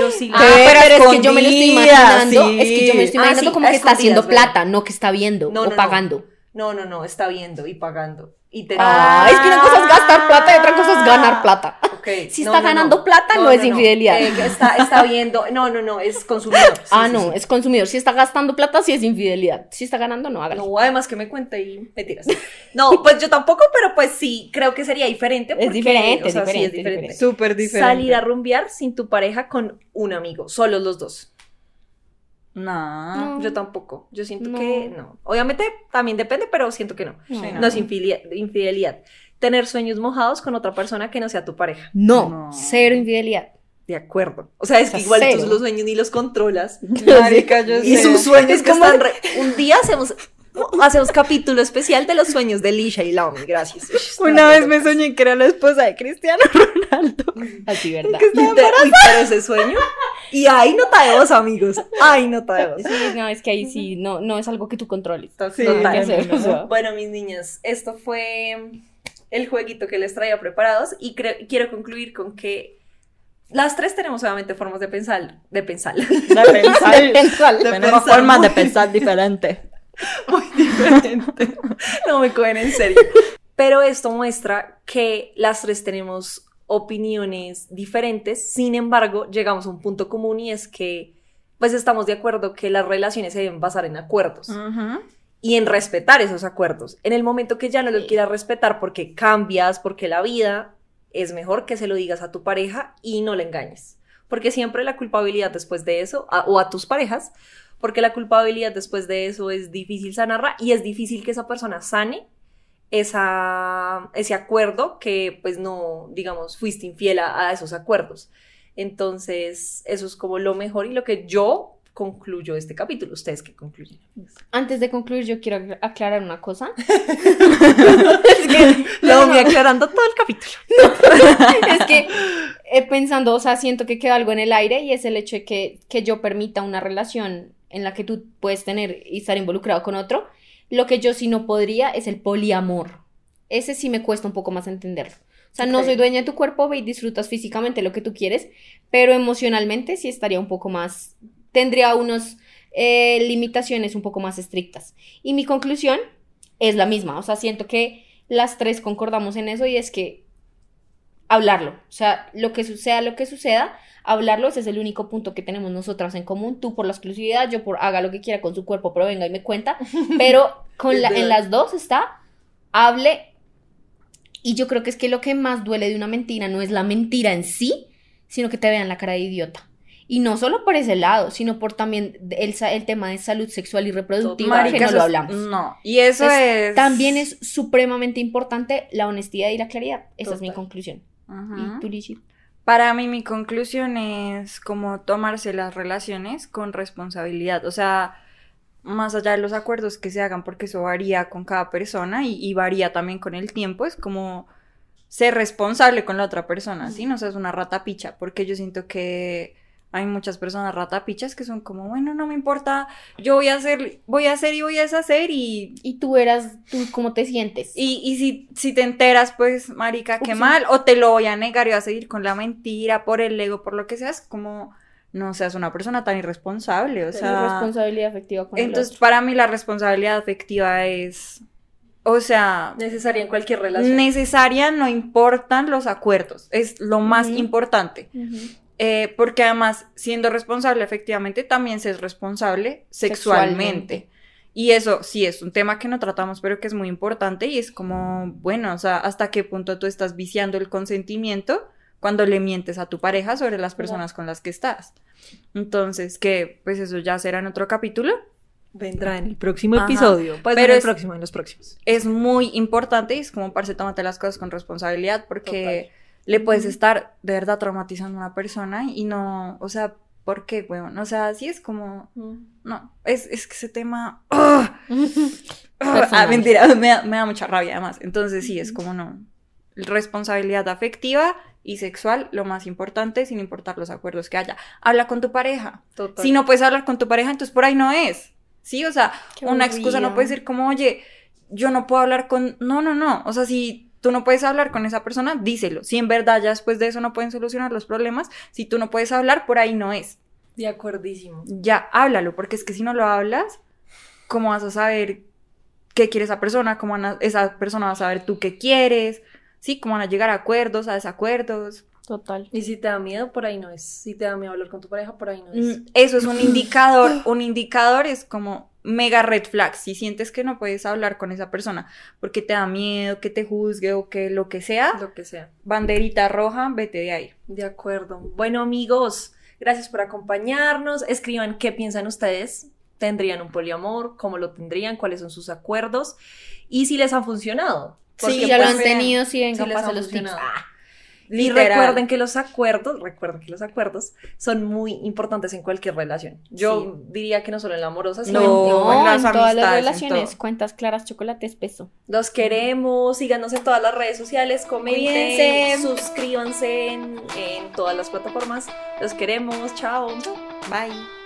Speaker 3: yo sí
Speaker 2: ah,
Speaker 3: lo-
Speaker 1: pero
Speaker 2: pero, es que yo me lo estoy imaginando.
Speaker 1: sí.
Speaker 2: Es que yo me lo estoy
Speaker 3: Ah,
Speaker 2: imaginando
Speaker 3: sí,
Speaker 2: como que está haciendo plata, no que está viendo
Speaker 3: No,
Speaker 2: o
Speaker 3: no, no.
Speaker 2: pagando.
Speaker 3: No, no, no, está viendo y pagando. Y te...
Speaker 2: Ah, es que una cosa es gastar plata y otra cosa es ganar plata.
Speaker 3: Ok,
Speaker 2: Si
Speaker 3: no,
Speaker 2: está
Speaker 3: no,
Speaker 2: ganando
Speaker 3: no.
Speaker 2: plata, no es infidelidad.
Speaker 3: Eh, está, está viendo, no, no, no, es consumidor. Sí,
Speaker 2: ah,
Speaker 3: sí,
Speaker 2: no,
Speaker 3: sí.
Speaker 2: es consumidor. Si está gastando plata, sí es infidelidad. Si está ganando, no hágalo.
Speaker 3: No, además que me cuenta y me tiras. No, pues yo tampoco, pero pues sí, creo que sería diferente.
Speaker 2: Es
Speaker 3: porque,
Speaker 2: diferente,
Speaker 3: o sea,
Speaker 2: es
Speaker 3: sí, es
Speaker 2: diferente,
Speaker 3: diferente.
Speaker 2: es
Speaker 1: Súper diferente.
Speaker 3: Salir a rumbear sin tu pareja con un amigo, solo los dos.
Speaker 1: No.
Speaker 2: No.
Speaker 3: Yo tampoco. Yo siento
Speaker 2: No.
Speaker 3: que no. Obviamente también depende, pero siento que no.
Speaker 2: No.
Speaker 1: Sí,
Speaker 3: No es infidelidad. Tener sueños mojados con otra persona que no sea tu pareja.
Speaker 2: No, cero infidelidad.
Speaker 3: De acuerdo. O sea, es
Speaker 2: O sea,
Speaker 3: que igual
Speaker 2: cero.
Speaker 3: tú los sueños ni los controlas.
Speaker 1: Marica, yo
Speaker 3: Y sus sueños
Speaker 2: Es
Speaker 3: que
Speaker 2: como-
Speaker 3: están re- Un día hacemos, hacemos capítulo especial de los sueños de Lisha y Laomi. Gracias.
Speaker 1: Una vez me soñé que era la esposa de Cristiano Ronaldo.
Speaker 2: Así, ¿verdad?
Speaker 3: Y te- uy, pero ese sueño. Y ahí nota de voz, amigos. Ay, nota de voz.
Speaker 2: Sí, no, es que ahí sí, no, no es algo que tú controles.
Speaker 1: Sí,
Speaker 3: Total.
Speaker 2: no, no, no.
Speaker 3: Bueno, mis niñas, esto fue el jueguito que les traía preparados y quiero concluir con que las tres tenemos obviamente formas de pensar, de pensar,
Speaker 1: De pensar.
Speaker 3: De
Speaker 1: Tenemos
Speaker 3: pensar
Speaker 1: formas de pensar diferente.
Speaker 3: muy diferente. No me cogen en serio. Pero esto muestra que las tres tenemos opiniones diferentes, sin embargo, llegamos a un punto común y es que pues estamos de acuerdo que las relaciones se deben basar en acuerdos. y en respetar esos acuerdos. En el momento que ya no lo quieras respetar porque cambias, porque la vida es mejor que se lo digas a tu pareja y no le engañes. Porque siempre la culpabilidad después de eso, a- o a tus parejas, porque la culpabilidad después de eso es difícil sanarla y es difícil que esa persona sane esa, ese acuerdo que pues no, digamos, fuiste infiel a, a esos acuerdos. Entonces, eso es como lo mejor y lo que yo concluyo este capítulo. ¿Ustedes qué concluyen?
Speaker 2: Antes de concluir, yo quiero acla- aclarar una cosa.
Speaker 3: Lo voy aclarando todo el capítulo.
Speaker 2: es que eh, pensando, o sea, siento que queda algo en el aire y es el hecho de que, que yo permita una relación en la que tú puedes tener y estar involucrado con otro. Lo que yo sí no podría es el poliamor. Ese sí me cuesta un poco más entenderlo. O sea, no
Speaker 3: Ok.
Speaker 2: soy dueña de tu cuerpo, ve y disfrutas físicamente lo que tú quieres, pero emocionalmente sí estaría un poco más, tendría unos eh, limitaciones un poco más estrictas. Y mi conclusión es la misma, o sea, siento que las tres concordamos en eso y es que hablarlo, o sea, lo que suceda, lo que suceda, hablarlo, ese es el único punto que tenemos nosotras en común, tú por la exclusividad, yo por haga lo que quiera con su cuerpo, pero venga y me cuenta, pero con
Speaker 3: Es
Speaker 2: la, en las dos está, hable, y yo creo que es que lo que más duele de una mentira no es la mentira en sí, sino que te vean la cara de idiota. Y no solo por ese lado, sino por también el, el tema de salud sexual y reproductiva,
Speaker 1: Marica,
Speaker 2: que no lo hablamos.
Speaker 1: No, y eso es...
Speaker 2: También es supremamente importante la honestidad y la claridad. Esa es mi conclusión.
Speaker 1: Ajá.
Speaker 2: ¿Y?
Speaker 1: Para mí mi conclusión es como tomarse las relaciones con responsabilidad, o sea, más allá de los acuerdos que se hagan, porque eso varía con cada persona y, y varía también con el tiempo, es como ser responsable con la otra persona, ¿sí? No seas una rata picha, porque yo siento que hay muchas personas rata pichas que son como, bueno, no me importa, yo voy a hacer, voy a hacer y voy a deshacer y
Speaker 2: Y tú eras, tú, ¿cómo te sientes?
Speaker 1: y, y si, si te enteras, pues, marica, qué
Speaker 2: Ups.
Speaker 1: mal, o te lo voy a negar y vas a seguir con la mentira, por el ego, por lo que seas, como no seas una persona tan irresponsable, o sea...
Speaker 2: responsabilidad afectiva con el
Speaker 1: Entonces,
Speaker 2: otro.
Speaker 1: para mí la responsabilidad afectiva es, o sea,
Speaker 3: Necesaria en cualquier relación.
Speaker 1: necesaria, no importan los acuerdos, es lo más importante.
Speaker 2: Ujú.
Speaker 1: Eh, porque además, siendo responsable efectivamente, también se es responsable sexualmente.
Speaker 2: Sexualmente.
Speaker 1: Y eso sí es un tema que no tratamos, pero que es muy importante y es como, bueno, o sea, hasta qué punto tú estás viciando el consentimiento cuando le mientes a tu pareja sobre las personas con las que estás. Entonces, que pues eso ya será en otro capítulo.
Speaker 3: Vendrá en el próximo
Speaker 1: Ajá.
Speaker 3: episodio. Pues
Speaker 1: Pero
Speaker 3: en el
Speaker 1: es-
Speaker 3: próximo, en los próximos.
Speaker 1: Es muy importante y es como, parce, tómate las cosas con responsabilidad porque le puedes estar de verdad traumatizando a una persona y no, o sea, ¿por qué, weón? O sea, sí es como, no, es, es que ese tema... ¡Ugh! Ah, mentira, me da, me da mucha rabia además. Entonces sí, es como no. Responsabilidad afectiva y sexual, lo más importante, sin importar los acuerdos que haya. Habla con tu pareja.
Speaker 3: Total.
Speaker 1: Si no puedes hablar con tu pareja, entonces por ahí no es. Sí, o sea,
Speaker 2: Qué
Speaker 1: una excusa no puede ser como, oye, yo no puedo hablar con... No, no, no. O sea, si tú no puedes hablar con esa persona, díselo. Si en verdad ya después de eso no pueden solucionar los problemas, si tú no puedes hablar, por ahí no es.
Speaker 3: De acuerdísimo.
Speaker 1: Ya, háblalo, porque es que si no lo hablas, ¿cómo vas a saber qué quiere esa persona? ¿Cómo van a- esa persona va a saber tú qué quieres? ¿Sí? ¿Cómo van a llegar a acuerdos, a desacuerdos?
Speaker 2: Total.
Speaker 3: Y si te da miedo, por ahí no es. Si te da miedo hablar con tu pareja, por ahí no es.
Speaker 1: Mm, Eso es un indicador. Un indicador es como mega red flag. Si sientes que no puedes hablar con esa persona porque te da miedo que te juzgue o que lo que sea,
Speaker 3: Lo que sea.
Speaker 1: banderita roja, vete de ahí.
Speaker 3: De acuerdo. Bueno, amigos, gracias por acompañarnos. Escriban qué piensan ustedes. ¿Tendrían un poliamor? ¿Cómo lo tendrían? ¿Cuáles son sus acuerdos? Y si les han funcionado.
Speaker 1: Sí,
Speaker 3: Porque,
Speaker 2: Si ya lo
Speaker 3: pues,
Speaker 2: han tenido, sí,
Speaker 3: si
Speaker 2: venga,
Speaker 3: les
Speaker 2: pasa
Speaker 3: han
Speaker 2: los tips.
Speaker 3: Y recuerden que los acuerdos, recuerden que los acuerdos son muy importantes en cualquier relación. Yo diría que no solo en la amorosa, sino
Speaker 1: No,
Speaker 3: en
Speaker 1: en
Speaker 2: todas las relaciones. Cuentas claras, chocolate espeso.
Speaker 3: Los queremos, síganos en todas las redes sociales, comenten, suscríbanse en, en todas las plataformas. Los queremos, chao.
Speaker 1: Bye.